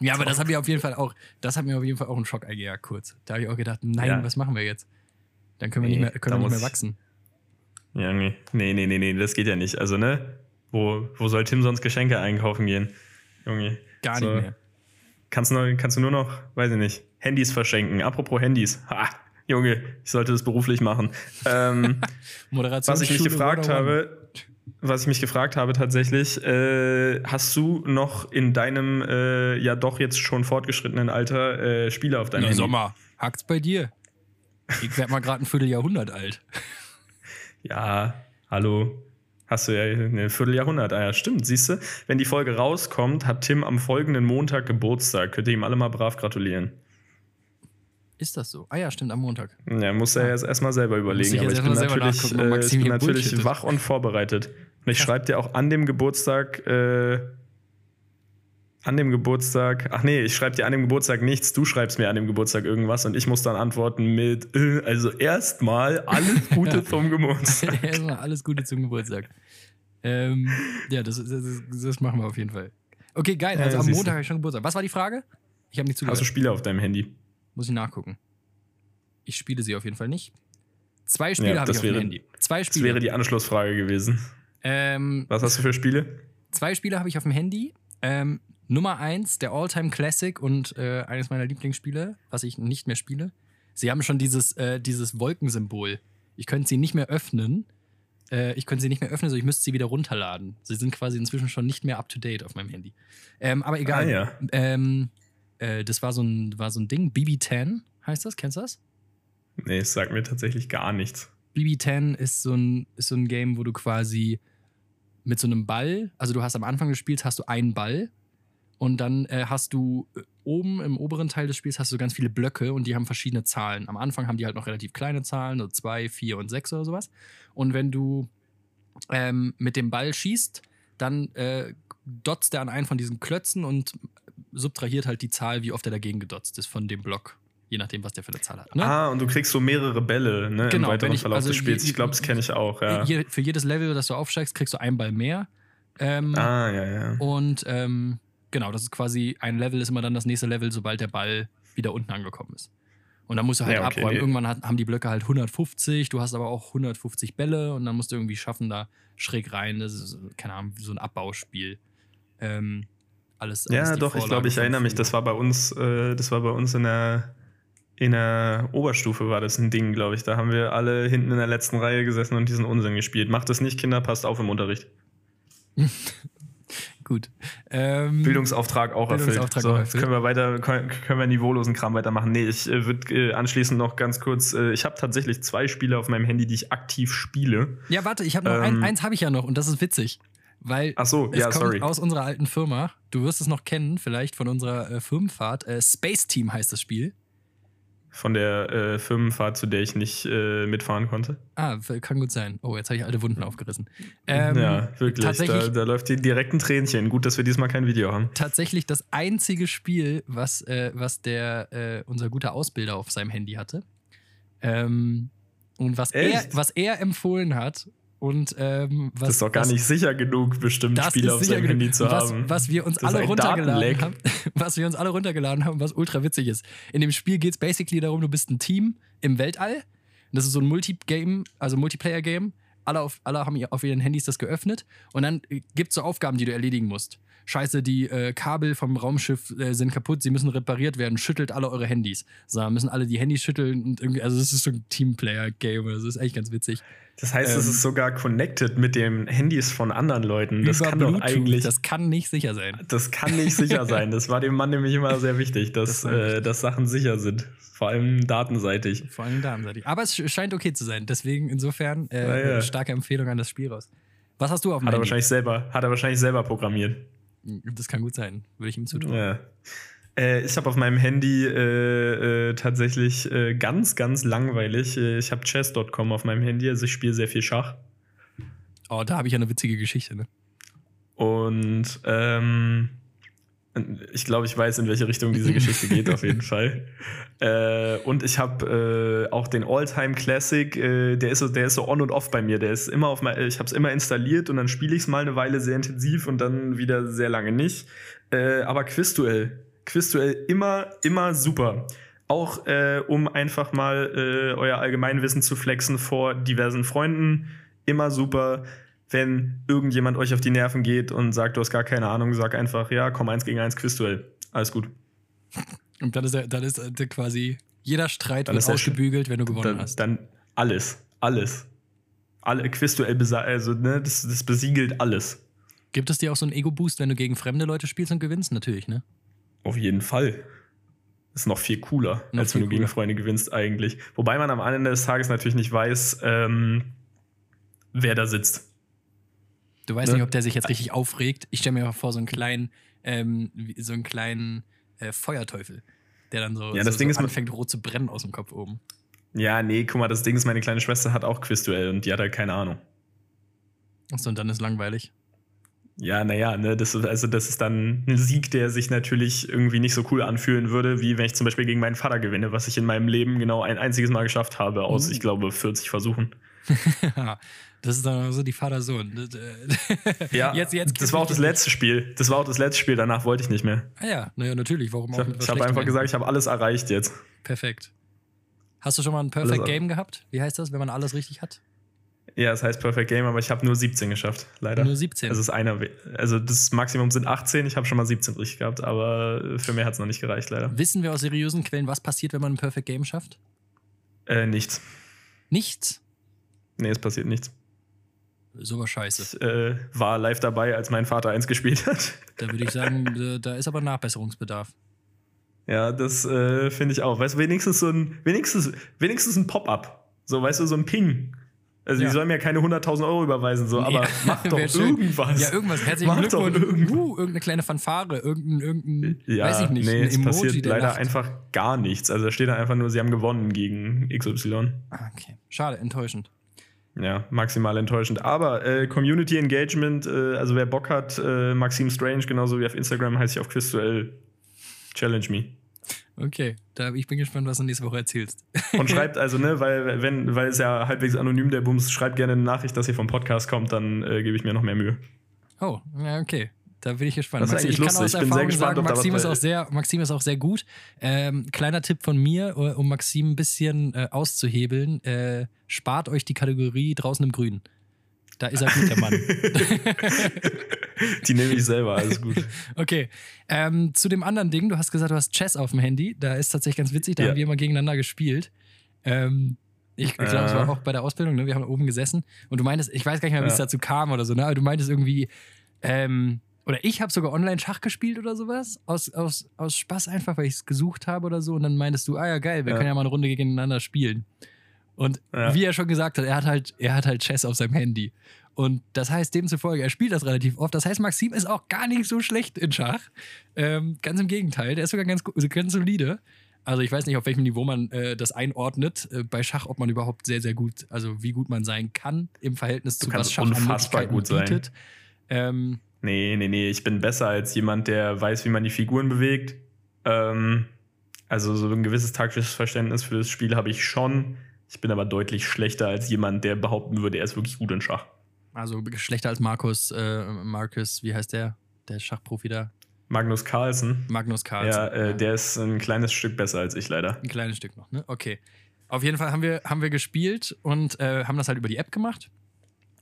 ja, aber das hat mir auf jeden Fall auch, das hat mir auf jeden Fall auch einen Schock eingejagt, kurz. Da habe ich auch gedacht, nein, ja. was machen wir jetzt? Dann können wir nee, nicht mehr, können wir nicht mehr wachsen. Ja, nee. Nee, nee, nee, nee, das geht ja nicht. Also, ne? Wo, wo soll Tim sonst Geschenke einkaufen gehen? Junge. Gar so. nicht mehr. Kannst, nur, kannst du nur noch, weiß ich nicht, Handys verschenken. Apropos Handys. Ha, Junge, ich sollte das beruflich machen. Ähm, was ich mich gefragt habe, was ich mich gefragt habe tatsächlich, äh, hast du noch in deinem äh, ja doch jetzt schon fortgeschrittenen Alter äh, Spiele auf deinem Handy? Sommer, hackt's bei dir? Ich werde mal gerade ein Vierteljahrhundert alt. Ja, hallo. Hast du ja ein Vierteljahrhundert. Ah ja, stimmt. Siehst du, wenn die Folge rauskommt, hat Tim am folgenden Montag Geburtstag. Könnt ihr ihm alle mal brav gratulieren. Ist das so? Ah ja, stimmt, am Montag. Ja, muss er ja. jetzt erstmal selber überlegen. Ich aber ich bin natürlich, äh, ich bin natürlich wach und vorbereitet. Und ich schreibe dir auch an dem Geburtstag äh, an dem Geburtstag, ach nee, ich schreibe dir an dem Geburtstag nichts, du schreibst mir an dem Geburtstag irgendwas und ich muss dann antworten mit, äh, also erstmal alles Gute zum Geburtstag. erstmal alles Gute zum Geburtstag. Ähm, ja, das, das, das, machen wir auf jeden Fall. Okay, geil, also ja, am Montag habe ich schon Geburtstag. Was war die Frage? Ich habe nicht zugehört. Hast du Spiele auf deinem Handy? Muss ich nachgucken. Ich spiele sie auf jeden Fall nicht. Zwei Spiele ja, habe ich auf dem Handy. Zwei Spiele. Das wäre die Anschlussfrage gewesen. Ähm, Was hast du für Spiele? Zwei Spiele habe ich auf dem Handy. Ähm, Nummer eins, der Alltime Classic und äh, eines meiner Lieblingsspiele, was ich nicht mehr spiele. Sie haben schon dieses, äh, dieses Wolkensymbol. Ich könnte sie nicht mehr öffnen. Äh, ich könnte sie nicht mehr öffnen, sondern ich müsste sie wieder runterladen. Sie sind quasi inzwischen schon nicht mehr up to date auf meinem Handy. Ähm, aber egal. Ah, ja. ähm, äh, das war so, ein, war so ein Ding. BB10 heißt das. Kennst du das? Nee, es sagt mir tatsächlich gar nichts. BB10 ist so ein, ist so ein Game, wo du quasi mit so einem Ball, also du hast am Anfang des Spiels hast du einen Ball und dann äh, hast du äh, oben im oberen Teil des Spiels hast du ganz viele Blöcke und die haben verschiedene Zahlen. Am Anfang haben die halt noch relativ kleine Zahlen, so zwei, vier und sechs oder sowas. Und wenn du ähm, mit dem Ball schießt, dann äh, dotzt er an einen von diesen Klötzen und subtrahiert halt die Zahl, wie oft er dagegen gedotzt ist von dem Block. Je nachdem, was der für eine Zahl hat. Ne? Ah, und du kriegst so mehrere Bälle ne, genau, im weiteren ich, Verlauf also des Spiels. Ich glaube, das kenne ich auch. Ja. für jedes Level, das du aufsteigst, kriegst du einen Ball mehr. Ähm, ah, ja, ja. Und ähm, Genau, das ist quasi ein Level, ist immer dann das nächste Level, sobald der Ball wieder unten angekommen ist. Und dann musst du halt ja, okay, abräumen. Irgendwann hat, haben die Blöcke halt 150, du hast aber auch 150 Bälle und dann musst du irgendwie schaffen, da schräg rein. Das ist, keine Ahnung, so ein Abbauspiel. Ähm, alles, alles Ja, doch, Vorlage ich glaube, ich erinnere mich, das war bei uns, äh, das war bei uns in der, in der Oberstufe war das ein Ding, glaube ich. Da haben wir alle hinten in der letzten Reihe gesessen und diesen Unsinn gespielt. Macht das nicht, Kinder, passt auf im Unterricht. gut. Ähm, Bildungsauftrag auch Bildungsauftrag erfüllt. So, erfüllt. können wir weiter, können wir niveaulosen Kram weitermachen. Nee, ich äh, würde äh, anschließend noch ganz kurz, äh, ich habe tatsächlich zwei Spiele auf meinem Handy, die ich aktiv spiele. Ja, warte, ich habe noch ähm, ein, eins habe ich ja noch und das ist witzig. Weil Ach so, ja, kommt sorry. aus unserer alten Firma. Du wirst es noch kennen, vielleicht von unserer äh, Firmenfahrt. Äh, Space Team heißt das Spiel von der äh, Firmenfahrt, zu der ich nicht äh, mitfahren konnte. Ah, kann gut sein. Oh, jetzt habe ich alte Wunden aufgerissen. Ähm, ja, wirklich. Da, da, läuft die direkt ein Tränchen. Gut, dass wir diesmal kein Video haben. Tatsächlich das einzige Spiel, was, äh, was der, äh, unser guter Ausbilder auf seinem Handy hatte. Ähm, und was er, was er empfohlen hat, und ähm, was, das ist doch gar was, nicht sicher genug, bestimmt Spiele auf seinem Handy zu was, haben. Was wir uns alle runtergeladen haben, was wir uns alle runtergeladen haben, was ultra witzig ist. In dem Spiel geht es basically darum, du bist ein Team im Weltall. Das ist so ein Multigame, also Multiplayer-Game. Alle, auf, alle haben auf ihren Handys das geöffnet und dann gibt es so Aufgaben, die du erledigen musst. Scheiße, die äh, Kabel vom Raumschiff äh, sind kaputt, sie müssen repariert werden, schüttelt alle eure Handys. So, müssen alle die Handys schütteln und irgendwie, also das ist so ein Teamplayer-Game, das ist echt ganz witzig. Das heißt, ähm, es ist sogar connected mit den Handys von anderen Leuten. Das kann Bluetooth, doch eigentlich. Das kann nicht sicher sein. Das kann nicht sicher sein. Das war dem Mann nämlich immer sehr wichtig, dass, das äh, dass Sachen sicher sind. Vor allem datenseitig. Vor allem datenseitig. Aber es scheint okay zu sein. Deswegen insofern äh, ja, ja. starke Empfehlung an das Spiel raus. Was hast du auf dem hat er Handy? wahrscheinlich selber Hat er wahrscheinlich selber programmiert. Das kann gut sein. Würde ich ihm zutrauen. Ja. Äh, ich habe auf meinem Handy äh, äh, tatsächlich äh, ganz, ganz langweilig. Äh, ich habe chess.com auf meinem Handy, also ich spiele sehr viel Schach. Oh, da habe ich ja eine witzige Geschichte, ne? Und ähm, ich glaube, ich weiß, in welche Richtung diese Geschichte geht, auf jeden Fall. Äh, und ich habe äh, auch den All-Time Classic, äh, der, ist so, der ist so on und off bei mir. Der ist immer auf mein, ich habe es immer installiert und dann spiele ich es mal eine Weile sehr intensiv und dann wieder sehr lange nicht. Äh, aber Quizduell Quizduell immer, immer super. Auch äh, um einfach mal äh, euer Allgemeinwissen zu flexen vor diversen Freunden. Immer super. Wenn irgendjemand euch auf die Nerven geht und sagt, du hast gar keine Ahnung, sag einfach, ja, komm, eins gegen eins Quizduell. Alles gut. Und dann ist, er, dann ist er quasi jeder Streit dann wird ausgebügelt, wenn du gewonnen dann, hast. Dann alles, alles. Alle Quizduell, also ne, das, das besiegelt alles. Gibt es dir auch so einen Ego-Boost, wenn du gegen fremde Leute spielst und gewinnst? Natürlich, ne? Auf jeden Fall. Ist noch viel cooler, noch als viel wenn du cooler. gegen Freunde gewinnst eigentlich. Wobei man am Ende des Tages natürlich nicht weiß, ähm, wer da sitzt. Du weißt ne? nicht, ob der sich jetzt richtig aufregt. Ich stelle mir vor, so einen kleinen, ähm, so einen kleinen äh, Feuerteufel, der dann so, ja, das so, Ding so ist, anfängt rot zu brennen aus dem Kopf oben. Ja, nee, guck mal, das Ding ist, meine kleine Schwester hat auch Quizduell und die hat halt keine Ahnung. Achso, und dann ist langweilig. Ja, naja, ne, das, also das ist dann ein Sieg, der sich natürlich irgendwie nicht so cool anfühlen würde, wie wenn ich zum Beispiel gegen meinen Vater gewinne, was ich in meinem Leben genau ein einziges Mal geschafft habe, aus, mhm. ich glaube, 40 Versuchen. das ist dann so die Vater-Sohn. Äh, ja, jetzt, jetzt das war auch das letzte Spiel. Das war auch das letzte Spiel, danach wollte ich nicht mehr. Ah ja, naja, natürlich. Warum auch? Ich habe einfach gesagt, ich habe alles erreicht jetzt. Perfekt. Hast du schon mal ein Perfect Game gehabt? Wie heißt das, wenn man alles richtig hat? Ja, es heißt Perfect Game, aber ich habe nur 17 geschafft, leider. Nur 17? Also, ist einer, also das Maximum sind 18, ich habe schon mal 17 richtig gehabt, aber für mehr hat es noch nicht gereicht, leider. Wissen wir aus seriösen Quellen, was passiert, wenn man ein Perfect Game schafft? Äh, nichts. Nichts? Nee, es passiert nichts. Sogar scheiße. Ich äh, war live dabei, als mein Vater eins gespielt hat. Da würde ich sagen, da ist aber Nachbesserungsbedarf. Ja, das äh, finde ich auch. Weißt du, wenigstens so ein, wenigstens, wenigstens ein Pop-up. So, weißt du, so ein Ping. Also, ja. die sollen mir keine 100.000 Euro überweisen, so, aber ja, mach doch irgendwas. Ja, irgendwas. Herzlichen mach Glückwunsch. Doch irgendwas. Uh, irgendeine kleine Fanfare, irgendein, irgendein ja, weiß ich nicht, nee, es Emoji passiert leider Nacht. einfach gar nichts. Also, da steht da einfach nur, sie haben gewonnen gegen XY. Ah, okay. Schade, enttäuschend. Ja, maximal enttäuschend. Aber äh, Community Engagement, äh, also wer Bock hat, äh, Maxim Strange, genauso wie auf Instagram, heißt ich auf Quizduell. Challenge me. Okay, da, ich bin gespannt, was du nächste Woche erzählst. Und schreibt also, ne, weil, wenn, weil es ja halbwegs anonym der Bums, schreibt gerne eine Nachricht, dass ihr vom Podcast kommt, dann äh, gebe ich mir noch mehr Mühe. Oh, ja, okay. Da bin ich gespannt. Das ist ich lustig. ich bin sehr gespannt, sagen, Maxim, ist auch sehr, Maxim ist auch sehr gut. Ähm, kleiner Tipp von mir, um Maxim ein bisschen äh, auszuhebeln: äh, spart euch die Kategorie draußen im Grün. Da ist er gut, der Mann. Die nehme ich selber, alles gut. Okay. Ähm, zu dem anderen Ding, du hast gesagt, du hast Chess auf dem Handy. Da ist tatsächlich ganz witzig, da ja. haben wir immer gegeneinander gespielt. Ähm, ich, ich glaube, es war auch bei der Ausbildung, ne? wir haben oben gesessen und du meintest, ich weiß gar nicht mehr, wie es dazu kam oder so, ne? aber du meintest irgendwie, ähm, oder ich habe sogar online Schach gespielt oder sowas. Aus, aus, aus Spaß einfach, weil ich es gesucht habe oder so. Und dann meintest du, ah ja, geil, wir ja. können ja mal eine Runde gegeneinander spielen. Und ja. wie er schon gesagt hat, er hat halt, er hat halt Chess auf seinem Handy. Und das heißt demzufolge, er spielt das relativ oft. Das heißt, Maxim ist auch gar nicht so schlecht in Schach. Ähm, ganz im Gegenteil, der ist sogar ganz, ganz solide. Also ich weiß nicht, auf welchem Niveau man äh, das einordnet äh, bei Schach, ob man überhaupt sehr, sehr gut, also wie gut man sein kann im Verhältnis du zu was Schach unfassbar gut bietet. Ähm, nee, nee, nee, ich bin besser als jemand, der weiß, wie man die Figuren bewegt. Ähm, also so ein gewisses taktisches Verständnis für das Spiel habe ich schon. Ich bin aber deutlich schlechter als jemand, der behaupten würde, er ist wirklich gut in Schach. Also schlechter als Markus, äh, Markus, wie heißt der? Der Schachprofi da? Magnus Carlsen. Magnus Carlsen. Ja, äh, ja, der ist ein kleines Stück besser als ich leider. Ein kleines Stück noch, ne? Okay. Auf jeden Fall haben wir, haben wir gespielt und äh, haben das halt über die App gemacht.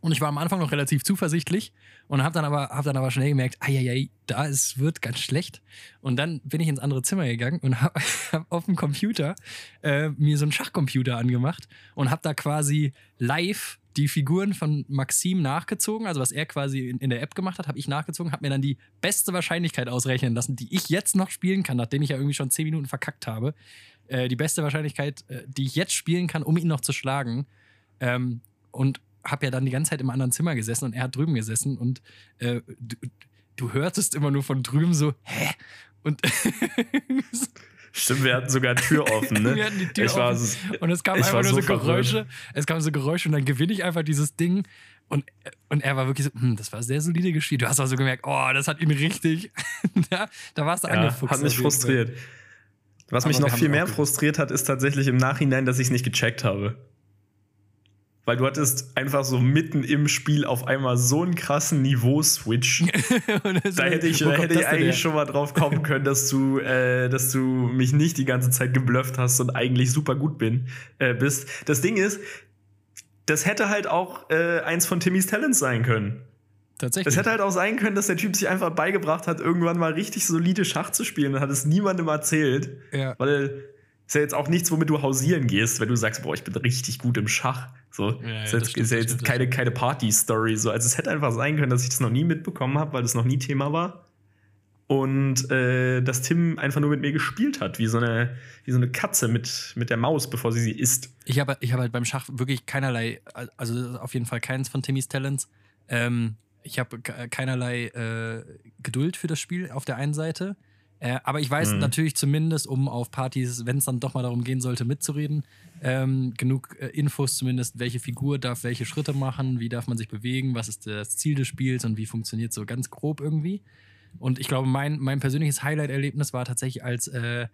Und ich war am Anfang noch relativ zuversichtlich und habe dann, aber, hab dann aber schnell gemerkt, ai, da es wird ganz schlecht. Und dann bin ich ins andere Zimmer gegangen und habe hab auf dem Computer äh, mir so einen Schachcomputer angemacht und habe da quasi live die Figuren von Maxim nachgezogen, also was er quasi in, in der App gemacht hat, habe ich nachgezogen, habe mir dann die beste Wahrscheinlichkeit ausrechnen lassen, die ich jetzt noch spielen kann, nachdem ich ja irgendwie schon zehn Minuten verkackt habe. Äh, die beste Wahrscheinlichkeit, äh, die ich jetzt spielen kann, um ihn noch zu schlagen. Ähm, und habe ja dann die ganze Zeit im anderen Zimmer gesessen und er hat drüben gesessen und äh, du, du hörtest immer nur von drüben so, hä? Und Stimmt, wir hatten sogar Tür offen, ne? wir hatten die Tür ich offen. War, und es kam einfach nur so, so Geräusche. Es kamen so Geräusche und dann gewinne ich einfach dieses Ding. Und, und er war wirklich so, hm, das war sehr solide gespielt. Du hast also gemerkt, oh, das hat ihn richtig. da, da warst du ja, angefuchst. Hat mich frustriert. Was Aber mich noch viel mehr frustriert hat, ist tatsächlich im Nachhinein, dass ich es nicht gecheckt habe weil du hattest einfach so mitten im Spiel auf einmal so einen krassen Niveau-Switch. da hätte ich, da hätte ich eigentlich her? schon mal drauf kommen können, dass du, äh, dass du mich nicht die ganze Zeit geblufft hast und eigentlich super gut bin, äh, bist. Das Ding ist, das hätte halt auch äh, eins von Timmys Talents sein können. Tatsächlich. Es hätte halt auch sein können, dass der Typ sich einfach beigebracht hat, irgendwann mal richtig solide Schach zu spielen und hat es niemandem erzählt. Ja. Weil ist ja jetzt auch nichts, womit du hausieren gehst, wenn du sagst, boah, ich bin richtig gut im Schach. So, ja, ist, jetzt, stimmt, ist ja jetzt keine, keine Party-Story. So. Also es hätte einfach sein können, dass ich das noch nie mitbekommen habe, weil das noch nie Thema war. Und äh, dass Tim einfach nur mit mir gespielt hat, wie so eine, wie so eine Katze mit, mit der Maus, bevor sie sie isst. Ich habe ich hab halt beim Schach wirklich keinerlei, also auf jeden Fall keins von Timmys Talents. Ähm, ich habe keinerlei äh, Geduld für das Spiel auf der einen Seite. Äh, aber ich weiß mhm. natürlich zumindest, um auf Partys, wenn es dann doch mal darum gehen sollte, mitzureden, ähm, genug äh, Infos zumindest, welche Figur darf welche Schritte machen, wie darf man sich bewegen, was ist das Ziel des Spiels und wie funktioniert so ganz grob irgendwie. Und ich glaube, mein, mein persönliches Highlight-Erlebnis war tatsächlich, als äh,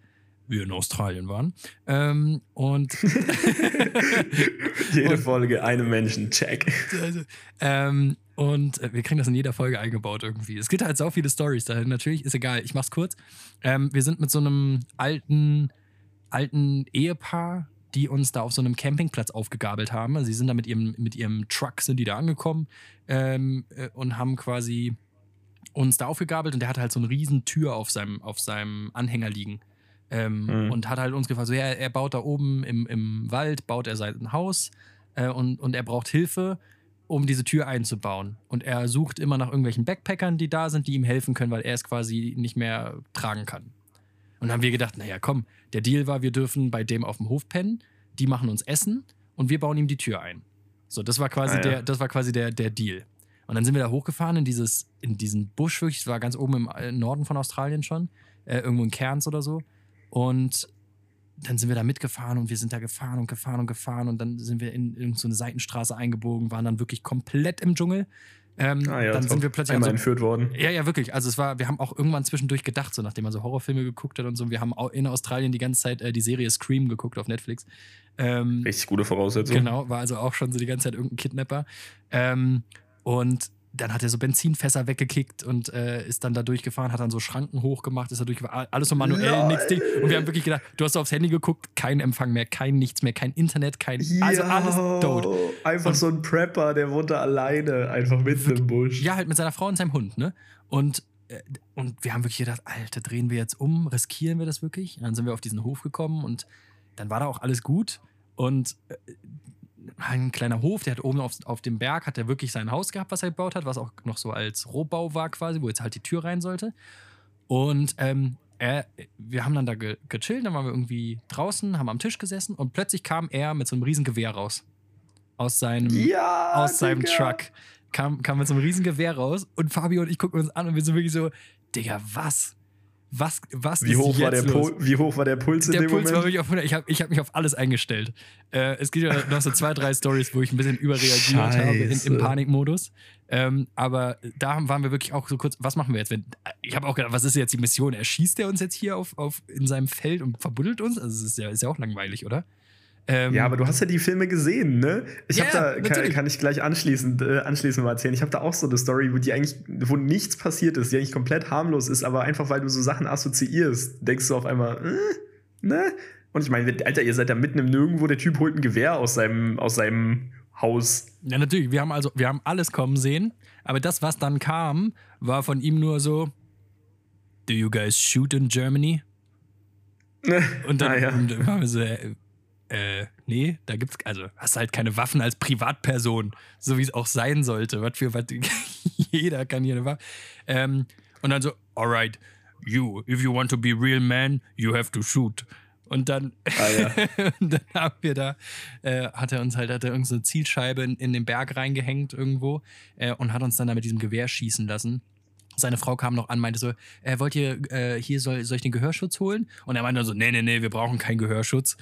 wir in Australien waren. Ähm, und jede Folge einem Menschen, check. Also, ähm, und äh, wir kriegen das in jeder Folge eingebaut irgendwie. Es gibt halt so viele Stories dahin. Natürlich ist egal, ich mach's kurz. Ähm, wir sind mit so einem alten, alten Ehepaar, die uns da auf so einem Campingplatz aufgegabelt haben. Also sie sind da mit ihrem, mit ihrem Truck sind die da angekommen ähm, äh, und haben quasi uns da aufgegabelt und der hatte halt so eine riesen Tür auf seinem, auf seinem Anhänger liegen. Ähm, mhm. Und hat halt uns gefragt, so, ja, er baut da oben im, im Wald, baut er sein Haus äh, und, und er braucht Hilfe um diese Tür einzubauen. Und er sucht immer nach irgendwelchen Backpackern, die da sind, die ihm helfen können, weil er es quasi nicht mehr tragen kann. Und dann haben wir gedacht, naja, komm, der Deal war, wir dürfen bei dem auf dem Hof pennen, die machen uns Essen und wir bauen ihm die Tür ein. So, das war quasi, ah, ja. der, das war quasi der, der Deal. Und dann sind wir da hochgefahren in, dieses, in diesen Busch, wirklich, das war ganz oben im äh, Norden von Australien schon, äh, irgendwo in Cairns oder so. Und dann sind wir da mitgefahren und wir sind da gefahren und gefahren und gefahren und dann sind wir in irgendeine so Seitenstraße eingebogen, waren dann wirklich komplett im Dschungel. Ähm, ah ja, dann sind wir plötzlich einmal also, entführt worden. Ja, ja, wirklich. Also es war, wir haben auch irgendwann zwischendurch gedacht, so nachdem man so Horrorfilme geguckt hat und so. Wir haben auch in Australien die ganze Zeit äh, die Serie Scream geguckt auf Netflix. Ähm, Richtig gute Voraussetzung. Genau, war also auch schon so die ganze Zeit irgendein Kidnapper. Ähm, und dann hat er so Benzinfässer weggekickt und äh, ist dann da durchgefahren, hat dann so Schranken hochgemacht, ist da durch, alles so manuell, ja. nichts Ding. Und wir haben wirklich gedacht, du hast so aufs Handy geguckt, kein Empfang mehr, kein nichts mehr, kein Internet, kein, also alles tot. Einfach und, so ein Prepper, der wohnt da alleine, einfach mitten im Busch. Ja, halt mit seiner Frau und seinem Hund, ne? Und, äh, und wir haben wirklich gedacht, Alter, drehen wir jetzt um, riskieren wir das wirklich? Und dann sind wir auf diesen Hof gekommen und dann war da auch alles gut und äh, ein kleiner Hof, der hat oben auf, auf dem Berg, hat er wirklich sein Haus gehabt, was er gebaut hat, was auch noch so als Rohbau war quasi, wo jetzt halt die Tür rein sollte. Und ähm, er, wir haben dann da ge gechillt, dann waren wir irgendwie draußen, haben am Tisch gesessen und plötzlich kam er mit so einem riesen Gewehr raus. Aus seinem, ja, aus seinem Truck. Kam, kam mit so einem riesen Gewehr raus und Fabio und ich gucken uns an und wir sind wirklich so, Digga, was? Was, was wie, hoch war der los? wie hoch war der Puls in der dem Puls Moment? War wirklich auf 100. Ich habe ich hab mich auf alles eingestellt. Äh, es gibt ja noch so zwei, drei Stories, wo ich ein bisschen überreagiert Scheiße. habe in, im Panikmodus. Ähm, aber da waren wir wirklich auch so kurz, was machen wir jetzt? Wenn, ich habe auch gedacht, was ist jetzt die Mission? Erschießt er uns jetzt hier auf, auf in seinem Feld und verbuddelt uns? Also, das ist ja, ist ja auch langweilig, oder? Ähm, ja, aber du hast ja die Filme gesehen, ne? Ich yeah, habe da, kann, kann, ich gleich anschließend, äh, anschließend mal erzählen. Ich habe da auch so eine Story, wo die eigentlich, wo nichts passiert ist, die eigentlich komplett harmlos ist, aber einfach weil du so Sachen assoziierst, denkst du auf einmal, äh, ne? Und ich meine, Alter, ihr seid da mitten im Nirgendwo, der Typ holt ein Gewehr aus seinem, aus seinem Haus. Ja, natürlich. Wir haben also, wir haben alles kommen sehen, aber das, was dann kam, war von ihm nur so: Do you guys shoot in Germany? Und dann, ah, ja. waren wir so, äh, nee, da gibt's, also hast halt keine Waffen als Privatperson, so wie es auch sein sollte. Was für, was, jeder kann hier eine Waffe. Ähm, und dann so, alright, you, if you want to be real man, you have to shoot. Und dann, ah, ja. dann haben wir da, äh, hat er uns halt, hat er irgendeine Zielscheibe in, in, den Berg reingehängt irgendwo äh, und hat uns dann da mit diesem Gewehr schießen lassen. Seine Frau kam noch an, meinte so, äh, wollt ihr, äh, hier soll, soll ich den Gehörschutz holen? Und er meinte dann so, nee, nee, nee, wir brauchen keinen Gehörschutz.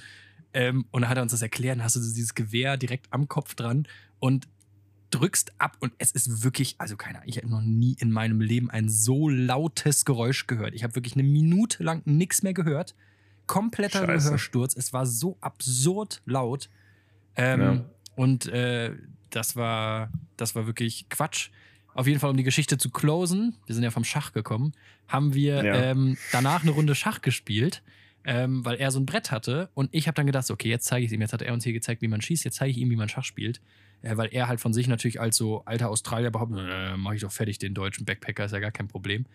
Ähm, und dann hat er uns das erklärt, dann hast du dieses Gewehr direkt am Kopf dran und drückst ab und es ist wirklich, also keine Ahnung, ich habe noch nie in meinem Leben ein so lautes Geräusch gehört. Ich habe wirklich eine Minute lang nichts mehr gehört. Kompletter Scheiße. Gehörsturz. Es war so absurd laut. Ähm, ja. Und äh, das war, das war wirklich Quatsch. Auf jeden Fall, um die Geschichte zu closen, wir sind ja vom Schach gekommen, haben wir ja. ähm, danach eine Runde Schach gespielt ähm, weil er so ein Brett hatte. Und ich habe dann gedacht, okay, jetzt zeige ich ihm. Jetzt hat er uns hier gezeigt, wie man schießt. Jetzt zeige ich ihm, wie man Schach spielt. Äh, weil er halt von sich natürlich als so alter Australier behauptet, äh, mache ich doch fertig den deutschen Backpacker, ist ja gar kein Problem.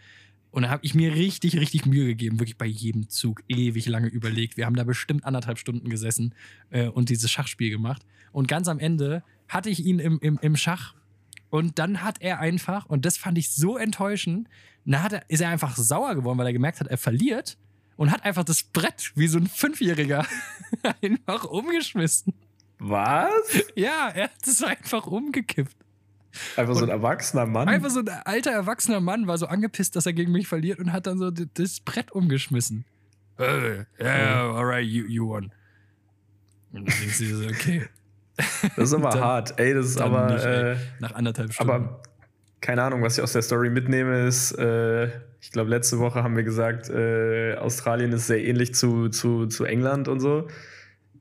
Und da habe ich mir richtig, richtig Mühe gegeben, wirklich bei jedem Zug ewig lange überlegt. Wir haben da bestimmt anderthalb Stunden gesessen äh, und dieses Schachspiel gemacht. Und ganz am Ende hatte ich ihn im, im, im Schach und dann hat er einfach, und das fand ich so enttäuschend, dann hat er, ist er einfach sauer geworden, weil er gemerkt hat, er verliert und hat einfach das Brett wie so ein Fünfjähriger einfach umgeschmissen. Was? Ja, er hat es einfach umgekippt. Einfach so ein erwachsener Mann. Einfach so ein alter erwachsener Mann war so angepisst, dass er gegen mich verliert und hat dann so das Brett umgeschmissen. Äh, yeah, alright, you, you won. Und dann denkst du dir so, okay. Das ist aber dann, hart. Ey, das ist aber. Nicht, äh, nach anderthalb Stunden. Aber keine Ahnung, was ich aus der Story mitnehme, ist, äh, ich glaube, letzte Woche haben wir gesagt, äh, Australien ist sehr ähnlich zu, zu, zu England und so.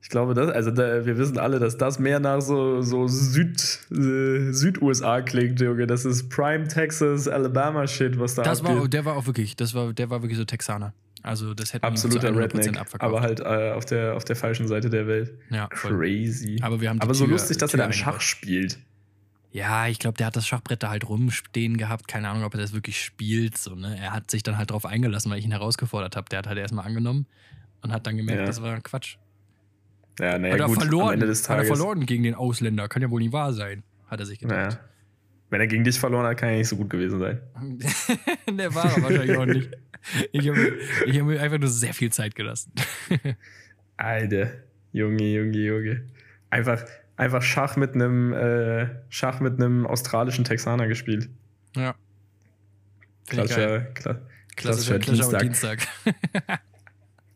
Ich glaube, das, also da, wir wissen alle, dass das mehr nach so, so Süd, äh, Süd-USA klingt, Junge. Das ist Prime Texas, Alabama Shit, was da das abgeht. War, der war auch wirklich, das war, der war wirklich so Texaner. Also das hätte Absoluter Redneck, aber halt äh, auf, der, auf der falschen Seite der Welt. Ja, Crazy. Aber, wir haben aber so Tür, lustig, dass Tür er da Schach spielt. Ja, ich glaube, der hat das Schachbrett da halt rumstehen gehabt. Keine Ahnung, ob er das wirklich spielt. So, ne? Er hat sich dann halt drauf eingelassen, weil ich ihn herausgefordert habe. Der hat halt erstmal angenommen und hat dann gemerkt, ja. das war Quatsch. Ja, naja, gut, verloren, am Ende des Tages. Hat er verloren gegen den Ausländer. Kann ja wohl nicht wahr sein, hat er sich gedacht. Naja. Wenn er gegen dich verloren hat, kann er nicht so gut gewesen sein. der war er wahrscheinlich auch nicht. Ich habe hab mir einfach nur sehr viel Zeit gelassen. Alter, Junge, Junge, Junge. Einfach, einfach Schach mit einem äh, Schach mit einem australischen Texaner gespielt. Ja. Klassischer, kla klassischer, klassischer Dienstag. Dienstag.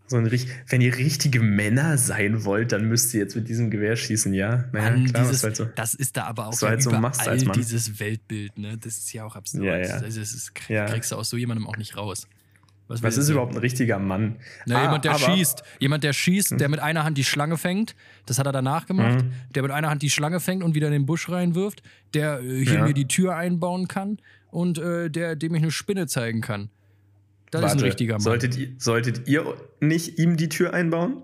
so ein, wenn ihr richtige Männer sein wollt, dann müsst ihr jetzt mit diesem Gewehr schießen, ja. Naja, Mann, klar, dieses, halt so, das ist da aber auch so halt so machst als Mann. dieses Weltbild, ne? Das ist ja auch absurd. Ja, ja. Also, das ist, kriegst du aus so jemandem auch nicht raus. Was, Was ist überhaupt ein richtiger Mann? Na, ah, jemand, der schießt. Jemand, der schießt, hm. der mit einer Hand die Schlange fängt. Das hat er danach gemacht. Mhm. Der mit einer Hand die Schlange fängt und wieder in den Busch reinwirft. Der äh, hier ja. mir die Tür einbauen kann. Und äh, der, dem ich eine Spinne zeigen kann. Das Warte, ist ein richtiger Mann. Solltet ihr, solltet ihr nicht ihm die Tür einbauen?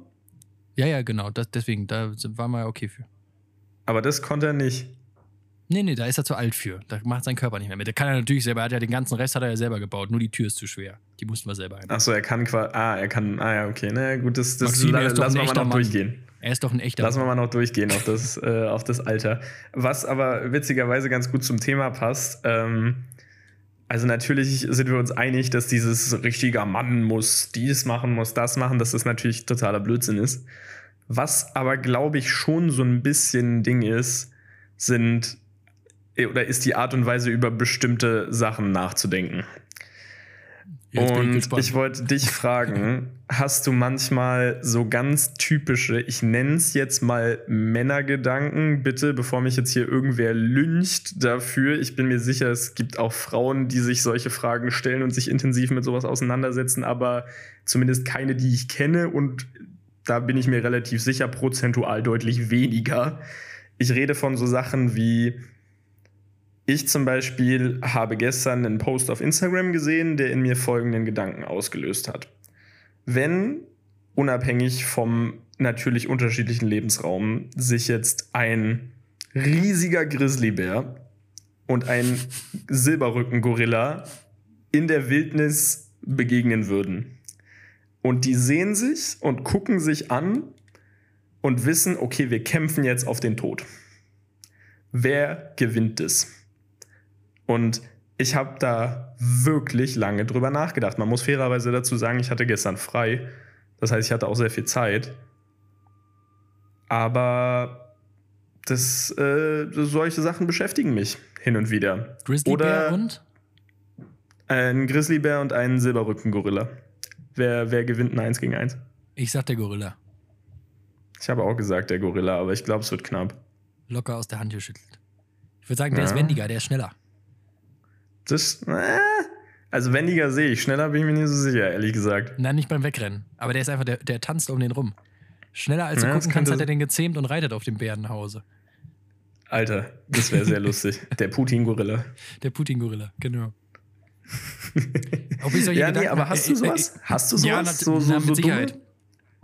Ja, ja, genau. Das, deswegen, da waren wir ja okay für. Aber das konnte er nicht. Nee, nee, da ist er zu alt für. Da macht sein Körper nicht mehr mit. Der kann er natürlich selber, er hat ja den ganzen Rest hat er ja selber gebaut. Nur die Tür ist zu schwer. Die mussten wir selber einbauen. Achso, er kann quasi. Ah, er kann. Ah ja, okay. Na gut, das, das Maxine, la, lassen wir mal noch Mann. durchgehen. Er ist doch ein echter. Lassen wir mal noch durchgehen auf das, äh, auf das Alter. Was aber witzigerweise ganz gut zum Thema passt. Ähm, also natürlich sind wir uns einig, dass dieses richtiger Mann muss dies machen, muss das machen, dass das natürlich totaler Blödsinn ist. Was aber, glaube ich, schon so ein bisschen Ding ist, sind oder ist die Art und Weise, über bestimmte Sachen nachzudenken. Jetzt und ich, ich wollte dich fragen, hast du manchmal so ganz typische, ich nenne es jetzt mal Männergedanken, bitte, bevor mich jetzt hier irgendwer lyncht dafür. Ich bin mir sicher, es gibt auch Frauen, die sich solche Fragen stellen und sich intensiv mit sowas auseinandersetzen, aber zumindest keine, die ich kenne und da bin ich mir relativ sicher, prozentual deutlich weniger. Ich rede von so Sachen wie, ich zum Beispiel habe gestern einen Post auf Instagram gesehen, der in mir folgenden Gedanken ausgelöst hat. Wenn, unabhängig vom natürlich unterschiedlichen Lebensraum, sich jetzt ein riesiger Grizzlybär und ein Silberrücken-Gorilla in der Wildnis begegnen würden. Und die sehen sich und gucken sich an und wissen, okay, wir kämpfen jetzt auf den Tod. Wer gewinnt es? Und ich habe da wirklich lange drüber nachgedacht. Man muss fairerweise dazu sagen, ich hatte gestern frei. Das heißt, ich hatte auch sehr viel Zeit. Aber das, äh, solche Sachen beschäftigen mich hin und wieder. Grizzlybär und? Ein Grizzlybär und ein Silberrücken-Gorilla. Wer, wer gewinnt ein 1 gegen 1? Ich sag der Gorilla. Ich habe auch gesagt der Gorilla, aber ich glaube, es wird knapp. Locker aus der Hand geschüttelt. Ich würde sagen, der ja. ist wendiger, der ist schneller. Das, äh, also wendiger sehe ich, schneller bin ich mir nicht so sicher, ehrlich gesagt. Nein, nicht beim Wegrennen. Aber der ist einfach, der, der tanzt um den rum. Schneller als du ja, gucken kannst, hat er den gezähmt und reitet auf dem Bären nach Hause. Alter, das wäre sehr lustig. Der Putin-Gorilla. Der Putin-Gorilla, genau. ja, nee, aber hast du sowas? Äh, äh, hast du sowas? Ja, so, so, na, mit so Sicherheit.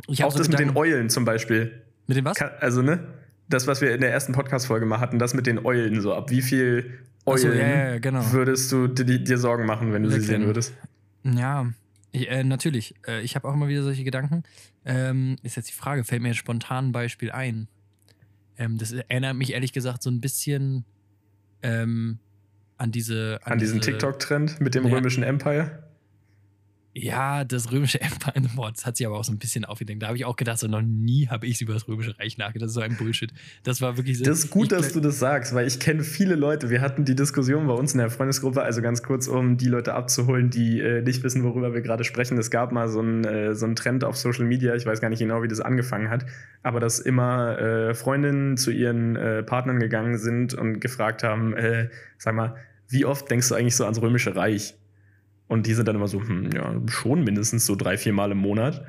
Ich auch so das Gedanken. mit den Eulen zum Beispiel. Mit dem was? also, ne? Das, was wir in der ersten Podcast-Folge mal hatten, das mit den Eulen, so ab wie viel Eulen so, ja, ja, genau. würdest du dir, dir, Sorgen machen, wenn du Wirklich? sie sehen würdest? Ja, ich, äh, natürlich. Äh, ich habe auch immer wieder solche Gedanken. Ähm, ist jetzt die Frage, fällt mir spontan ein Beispiel ein. Ähm, das erinnert mich ehrlich gesagt so ein bisschen ähm, an diese. An, an diesen TikTok-Trend mit dem ja, römischen Empire? Ja, das römische Empire in the Mods hat sich aber auch so ein bisschen aufgedenkt. Da habe ich auch gedacht, so noch nie habe ich über das römische Reich nachgedacht. Das ist so ein Bullshit. Das war wirklich so. Das ist gut, dass du das sagst, weil ich kenne viele Leute. Wir hatten die Diskussion bei uns in der Freundesgruppe, also ganz kurz, um die Leute abzuholen, die äh, nicht wissen, worüber wir gerade sprechen. Es gab mal so einen äh, so Trend auf Social Media, ich weiß gar nicht genau, wie das angefangen hat, aber dass immer äh, Freundinnen zu ihren äh, Partnern gegangen sind und gefragt haben, äh, sag mal, wie oft denkst du eigentlich so ans römische Reich? Und die sind dann immer so, hm, ja, schon mindestens so drei, vier Mal im Monat.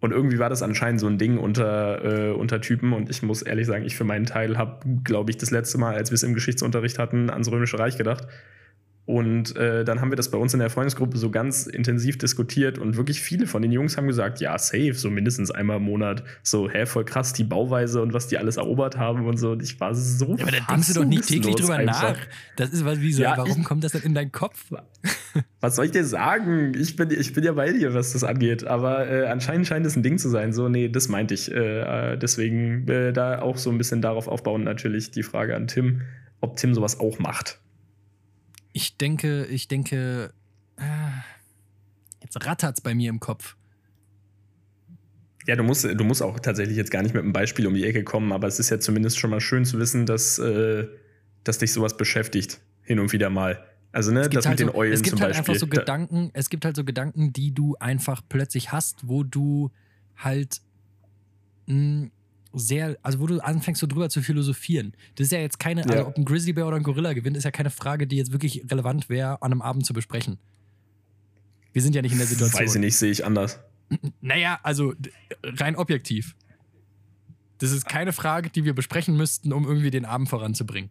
Und irgendwie war das anscheinend so ein Ding unter, äh, unter Typen. Und ich muss ehrlich sagen, ich für meinen Teil habe, glaube ich, das letzte Mal, als wir es im Geschichtsunterricht hatten, ans Römische Reich gedacht. Und äh, dann haben wir das bei uns in der Freundesgruppe so ganz intensiv diskutiert und wirklich viele von den Jungs haben gesagt, ja, safe, so mindestens einmal im Monat. So, hä, voll krass, die Bauweise und was die alles erobert haben und so. Und ich war so Ja, aber da denkst du doch nicht täglich drüber einfach. nach. Das ist was wie so, ja, warum ich, kommt das denn in deinen Kopf? Was soll ich dir sagen? Ich bin, ich bin ja bei dir, was das angeht. Aber äh, anscheinend scheint es ein Ding zu sein. So, nee, das meinte ich. Äh, deswegen äh, da auch so ein bisschen darauf aufbauen, natürlich die Frage an Tim, ob Tim sowas auch macht. Ich denke, ich denke, äh, jetzt rattert's bei mir im Kopf. Ja, du musst, du musst auch tatsächlich jetzt gar nicht mit einem Beispiel um die Ecke kommen, aber es ist ja zumindest schon mal schön zu wissen, dass, äh, dass dich sowas beschäftigt, hin und wieder mal. Also, ne, das halt mit so, den Eulen Es gibt zum halt Beispiel. einfach so Gedanken, es gibt halt so Gedanken, die du einfach plötzlich hast, wo du halt mh, hm, sehr, also wo du anfängst so drüber zu philosophieren. Das ist ja jetzt keine, also ja. also ob ein Grizzlybär oder ein Gorilla gewinnt, ist ja keine Frage, die jetzt wirklich relevant wäre, an einem Abend zu besprechen. Wir sind ja nicht in der Situation. Weiß ich nicht, sehe ich anders. Naja, also rein objektiv. Das ist keine Frage, die wir besprechen müssten, um irgendwie den Abend voranzubringen.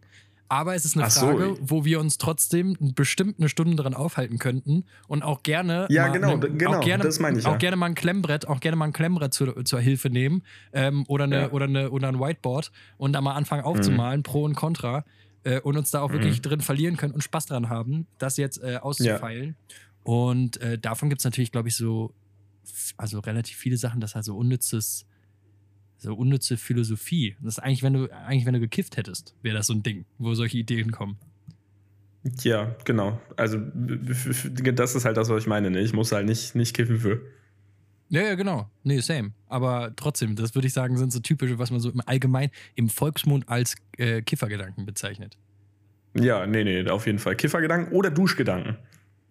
Aber es ist eine Ach Frage, so. wo wir uns trotzdem bestimmt eine Stunde dran aufhalten könnten und auch gerne, ja, genau, ne, genau, auch gerne, das meine ich auch ja. gerne mal ein Klemmbrett, auch gerne mal ein Klemmbrett zu, zur Hilfe nehmen ähm, oder, eine, ja. oder, eine, oder ein Whiteboard und da mal anfangen aufzumalen, mhm. Pro und Contra. äh, und uns da auch wirklich mhm. drin verlieren können und Spaß dran haben, das jetzt äh, auszufeilen. Ja. Und äh, davon gibt es natürlich, glaube ich, so, also relativ viele Sachen, das halt so unnützes, so unnütze Philosophie. Das ist eigentlich, wenn du, eigentlich, wenn du gekifft hättest, wäre das so ein Ding, wo solche Ideen kommen. Ja, genau. Also das ist halt das, was ich meine. Ne? Ich muss halt nicht, nicht kiffen für. Ja, ja, genau. Nee, same. Aber trotzdem, das würde ich sagen, sind so typische, was man so im Allgemeinen im Volksmund als äh, Kiffergedanken bezeichnet. Ja, nee, nee, auf jeden Fall. Kiffergedanken oder Duschgedanken.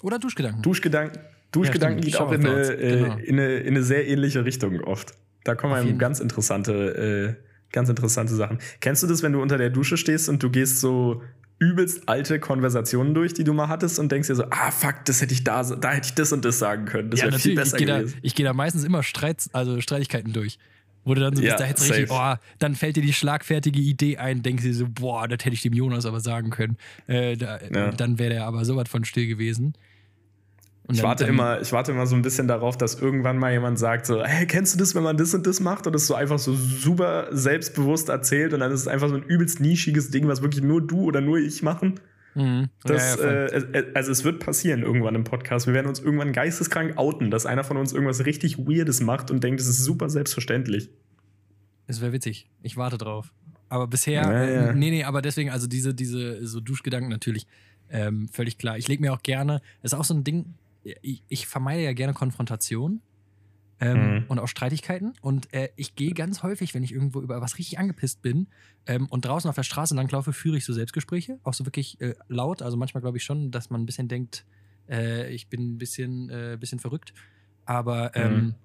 Oder Duschgedanken. Duschgedanken, Duschgedanken ja, geht auch in eine, äh, genau. in, eine, in eine sehr ähnliche Richtung oft. Da kommen ganz interessante, äh, ganz interessante Sachen. Kennst du das, wenn du unter der Dusche stehst und du gehst so übelst alte Konversationen durch, die du mal hattest und denkst dir so, ah fuck, das hätte ich da, da hätte ich das und das sagen können. Das ja, wäre viel besser ich gewesen. Da, ich gehe da meistens immer Streits, also Streitigkeiten durch. Wo du dann so ja, bist, da hättest richtig, oh, dann fällt dir die schlagfertige Idee ein, denkst dir so, boah, das hätte ich dem Jonas aber sagen können. Äh, da, ja. Dann wäre der aber so was von still gewesen. Ich warte, immer, ich warte immer so ein bisschen darauf, dass irgendwann mal jemand sagt: so, hey, kennst du das, wenn man das und das macht? Und es so einfach so super selbstbewusst erzählt und dann ist es einfach so ein übelst nischiges Ding, was wirklich nur du oder nur ich machen. Mhm. Das, ja, ja, äh, also es wird passieren irgendwann im Podcast. Wir werden uns irgendwann geisteskrank outen, dass einer von uns irgendwas richtig Weirdes macht und denkt, das ist super selbstverständlich. Es wäre witzig. Ich warte drauf. Aber bisher, ja, äh, nee, nee, aber deswegen, also diese, diese so Duschgedanken natürlich ähm, völlig klar. Ich lege mir auch gerne, das ist auch so ein Ding, ich, ich vermeide ja gerne Konfrontation ähm, mhm. und auch Streitigkeiten. Und äh, ich gehe ganz häufig, wenn ich irgendwo über was richtig angepisst bin ähm, und draußen auf der Straße langlaufe, führe ich so Selbstgespräche, auch so wirklich äh, laut. Also manchmal glaube ich schon, dass man ein bisschen denkt, äh, ich bin ein bisschen, äh, bisschen verrückt. Aber ähm, mhm.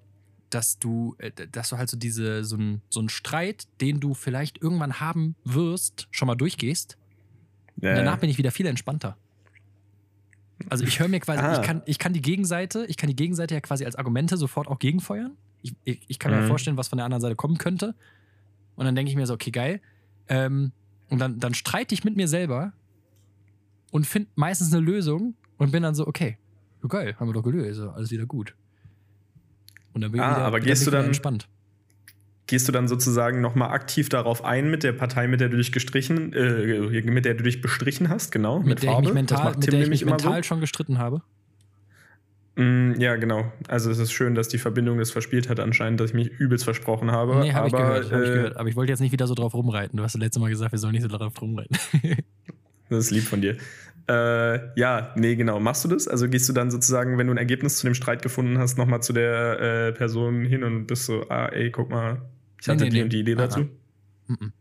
dass du, äh, dass du halt so diese, so ein, so Streit, den du vielleicht irgendwann haben wirst, schon mal durchgehst. Ja. Danach bin ich wieder viel entspannter. Also ich höre mir quasi, ah. ich, kann, ich kann die Gegenseite, ich kann die Gegenseite ja quasi als Argumente sofort auch gegenfeuern. Ich, ich, ich kann mhm. mir vorstellen, was von der anderen Seite kommen könnte. Und dann denke ich mir so, okay, geil. Ähm, und dann, dann streite ich mit mir selber und finde meistens eine Lösung und bin dann so, okay, geil, haben wir doch gelöst, alles wieder gut. Und dann bin ich ah, wieder, aber gehst du dann entspannt gehst du dann sozusagen nochmal aktiv darauf ein mit der Partei, mit der du dich gestrichen, äh, mit der du dich bestrichen hast, genau, mit, mit der Farbe. Ich mich mental, mit der ich mich mental so. schon gestritten habe. Mm, ja, genau. Also es ist schön, dass die Verbindung das verspielt hat anscheinend, dass ich mich übelst versprochen habe. Nee, habe ich, gehört, hab ich äh, gehört. Aber ich wollte jetzt nicht wieder so drauf rumreiten. Du hast das letzte Mal gesagt, wir sollen nicht so drauf rumreiten. das ist lieb von dir. Äh, ja, nee, genau. Machst du das? Also gehst du dann sozusagen, wenn du ein Ergebnis zu dem Streit gefunden hast, nochmal zu der äh, Person hin und bist so, ah, ey, guck mal, ich hatte nee, nee, die und die Idee dazu. Mhm.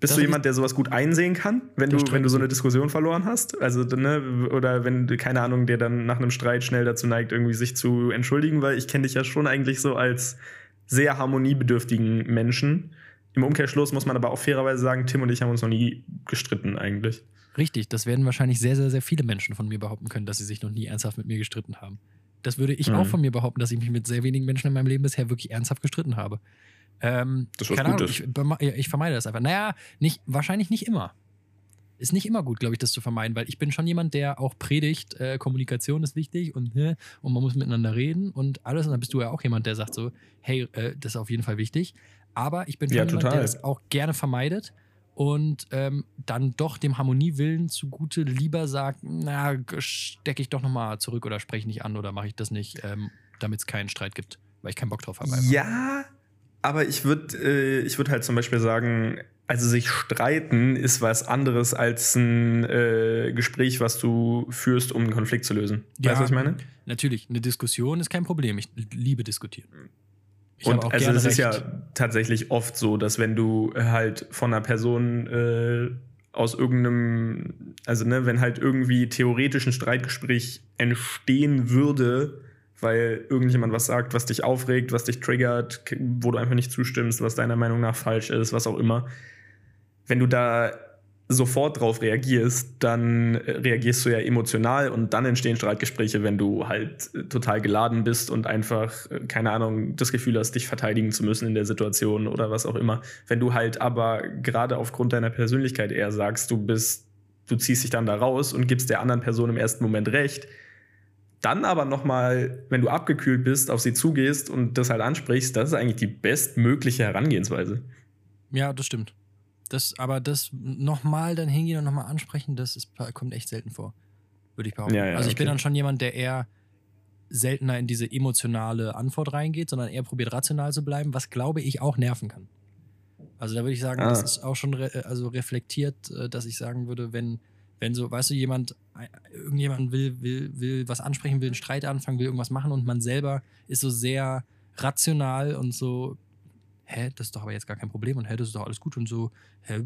Bist das du jemand, der sowas gut einsehen kann, wenn du, wenn du so eine Diskussion verloren hast? Also, ne, oder wenn, keine Ahnung, der dann nach einem Streit schnell dazu neigt, irgendwie sich zu entschuldigen, weil ich kenne dich ja schon eigentlich so als sehr harmoniebedürftigen Menschen. Im Umkehrschluss muss man aber auch fairerweise sagen, Tim und ich haben uns noch nie gestritten eigentlich. Richtig, das werden wahrscheinlich sehr, sehr, sehr viele Menschen von mir behaupten können, dass sie sich noch nie ernsthaft mit mir gestritten haben. Das würde ich mhm. auch von mir behaupten, dass ich mich mit sehr wenigen Menschen in meinem Leben bisher wirklich ernsthaft gestritten habe. Ähm, das ist keine Ahnung, ich, ich, vermeide das einfach. Naja, nicht, wahrscheinlich nicht immer. Ist nicht immer gut, glaube ich, das zu vermeiden, weil ich bin schon jemand, der auch predigt, äh, Kommunikation ist wichtig und, äh, und man muss miteinander reden und alles. Und dann bist du ja auch jemand, der sagt so, hey, äh, das ist auf jeden Fall wichtig. Aber ich bin schon ja, jemand, der das auch gerne vermeidet und ähm, dann doch dem Harmoniewillen zugute lieber sagt, na, stecke ich doch nochmal zurück oder spreche nicht an oder mache ich das nicht, ähm, damit es keinen Streit gibt, weil ich keinen Bock drauf habe. Einfach. Ja, aber ich würde äh, ich würd halt zum Beispiel sagen, also sich streiten ist was anderes als ein äh, Gespräch, was du führst, um einen Konflikt zu lösen. Ja, weißt du, was ich meine? Natürlich, eine Diskussion ist kein Problem. Ich liebe diskutieren. Ich und also es ist ja tatsächlich oft so, dass wenn du halt von einer Person äh, aus irgendeinem, also ne, wenn halt irgendwie theoretisch ein Streitgespräch entstehen würde, weil irgendjemand was sagt, was dich aufregt, was dich triggert, wo du einfach nicht zustimmst, was deiner Meinung nach falsch ist, was auch immer. Wenn du da sofort drauf reagierst, dann äh, reagierst du ja emotional und dann entstehen Streitgespräche, wenn du halt äh, total geladen bist und einfach, äh, keine Ahnung, das Gefühl hast, dich verteidigen zu müssen in der Situation oder was auch immer. Wenn du halt aber gerade aufgrund deiner Persönlichkeit eher sagst, du bist, du ziehst dich dann da raus und gibst der anderen Person im ersten Moment recht, dann aber nochmal, wenn du abgekühlt bist, auf sie zugehst und das halt ansprichst, das ist eigentlich die bestmögliche Herangehensweise. Ja, das stimmt. Das, aber das nochmal dann hingehen und nochmal ansprechen, das ist, kommt echt selten vor. Würde ich behaupten. Ja, ja, also ich okay. bin dann schon jemand, der eher seltener in diese emotionale Antwort reingeht, sondern eher probiert rational zu bleiben, was glaube ich auch nerven kann. Also da würde ich sagen, ah. das ist auch schon re also reflektiert, äh, dass ich sagen würde, wenn, wenn so, weißt du, jemand, irgendjemand will, will, will was ansprechen, will einen Streit anfangen, will irgendwas machen und man selber ist so sehr rational und so hä, das ist doch aber jetzt gar kein Problem und hä, das ist doch alles gut und so, hä,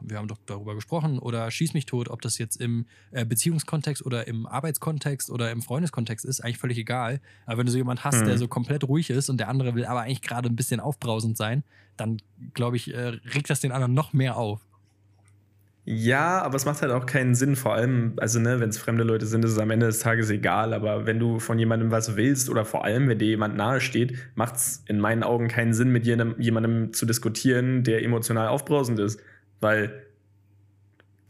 wir haben doch darüber gesprochen oder schieß mich tot, ob das jetzt im äh, Beziehungskontext oder im Arbeitskontext oder im Freundeskontext ist, eigentlich völlig egal. Aber wenn du so jemand hast, mhm. der so komplett ruhig ist und der andere will aber eigentlich gerade ein bisschen aufbrausend sein, dann glaube ich, äh, regt das den anderen noch mehr auf. Ja, aber es macht halt auch keinen Sinn, vor allem, also ne, wenn es fremde Leute sind, ist es am Ende des Tages egal, aber wenn du von jemandem was willst oder vor allem, wenn dir jemand nahe steht, macht es in meinen Augen keinen Sinn, mit jemandem, jemandem zu diskutieren, der emotional aufbrausend ist, weil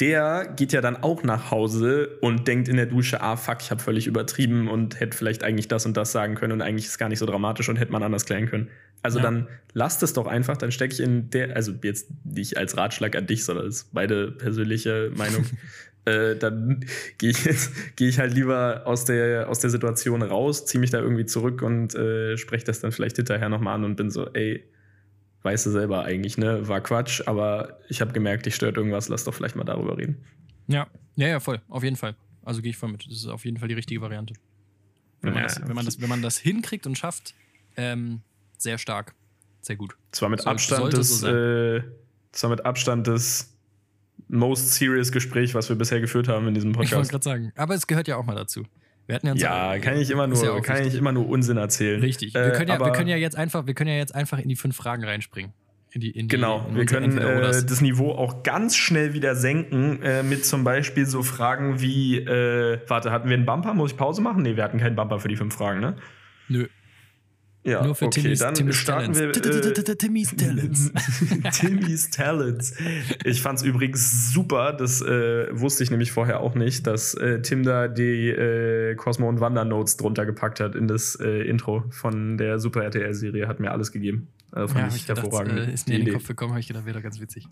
der geht ja dann auch nach Hause und denkt in der Dusche, ah fuck, ich habe völlig übertrieben und hätte vielleicht eigentlich das und das sagen können und eigentlich ist es gar nicht so dramatisch und hätte man anders klären können. Also ja. dann lasst es doch einfach, dann stecke ich in der, also jetzt nicht als Ratschlag an dich, sondern ist beide persönliche Meinung. äh, dann gehe ich, geh ich halt lieber aus der, aus der Situation raus, ziehe mich da irgendwie zurück und äh, spreche das dann vielleicht hinterher nochmal an und bin so, ey, weißt du selber eigentlich, ne? War Quatsch, aber ich habe gemerkt, dich stört irgendwas, lass doch vielleicht mal darüber reden. Ja, ja, ja, voll, auf jeden Fall. Also gehe ich voll mit. Das ist auf jeden Fall die richtige Variante. Wenn man, ja, das, wenn man, das, wenn man das hinkriegt und schafft, ähm, sehr stark. Sehr gut. Zwar mit Soll, Abstand des, so äh, zwar mit Abstand des most serious Gespräch, was wir bisher geführt haben in diesem Podcast. Ich wollte gerade sagen, aber es gehört ja auch mal dazu. Wir hatten ja, ja kann ich immer nur, ja kann ich immer nur Unsinn erzählen. Richtig. Wir, können ja, wir können ja jetzt einfach, wir können ja jetzt einfach in die fünf Fragen reinspringen. In die, in die, genau, in wir können äh, das Niveau auch ganz schnell wieder senken äh, mit zum Beispiel so Fragen wie, äh, warte, hatten wir einen Bumper? Muss ich Pause machen? Nee, wir hatten keinen Bumper für die fünf Fragen, ne? Nö. Ja, Nur für okay, Timmys, dann Timmys starten Talents. wir. Äh, Timmys Talents. Timmys Talents. Ich fand es übrigens super, das äh, wusste ich nämlich vorher auch nicht, dass äh, Tim da die äh, Cosmo und Wanda Notes drunter gepackt hat in das Intro von der Super RTL-Serie. Hat mir alles gegeben. Also fand ja, ich, ich hervorragend. Gedacht, ist mir in den Kopf gekommen, habe ich gedacht, wäre ganz witzig.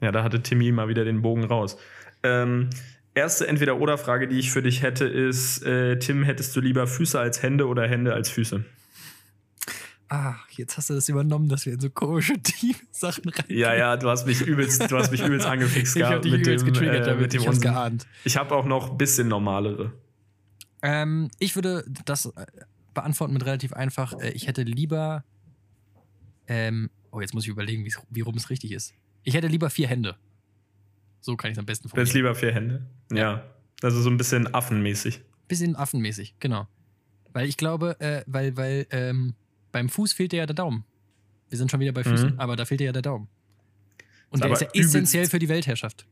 Ja, da hatte Timmy mal wieder den Bogen raus. Ähm, erste Entweder-Oder-Frage, die ich für dich hätte, ist: Tim, hättest du lieber Füße als Hände oder Hände als Füße? Ach, jetzt hast du das übernommen, dass wir in so komische Team-Sachen rein. Ja, ja, du hast mich übelst, du hast mich übelst angefixt ich gehabt. Ich mit übelst dem, getriggert äh, damit, mit dem ich hab's geahnt. Ich habe auch noch ein bisschen normalere. Ähm, ich würde das äh, beantworten mit relativ einfach. Äh, ich hätte lieber. Ähm, oh, jetzt muss ich überlegen, wie rum es richtig ist. Ich hätte lieber vier Hände. So kann ich es am besten formulieren. Du lieber vier Hände? Ja. ja. Also so ein bisschen affenmäßig. Bisschen affenmäßig, genau. Weil ich glaube, äh, weil, weil, ähm, beim Fuß fehlt dir ja der Daumen. Wir sind schon wieder bei Füßen, mhm. aber da fehlt dir ja der Daumen. Und der ist ja essentiell für die Weltherrschaft.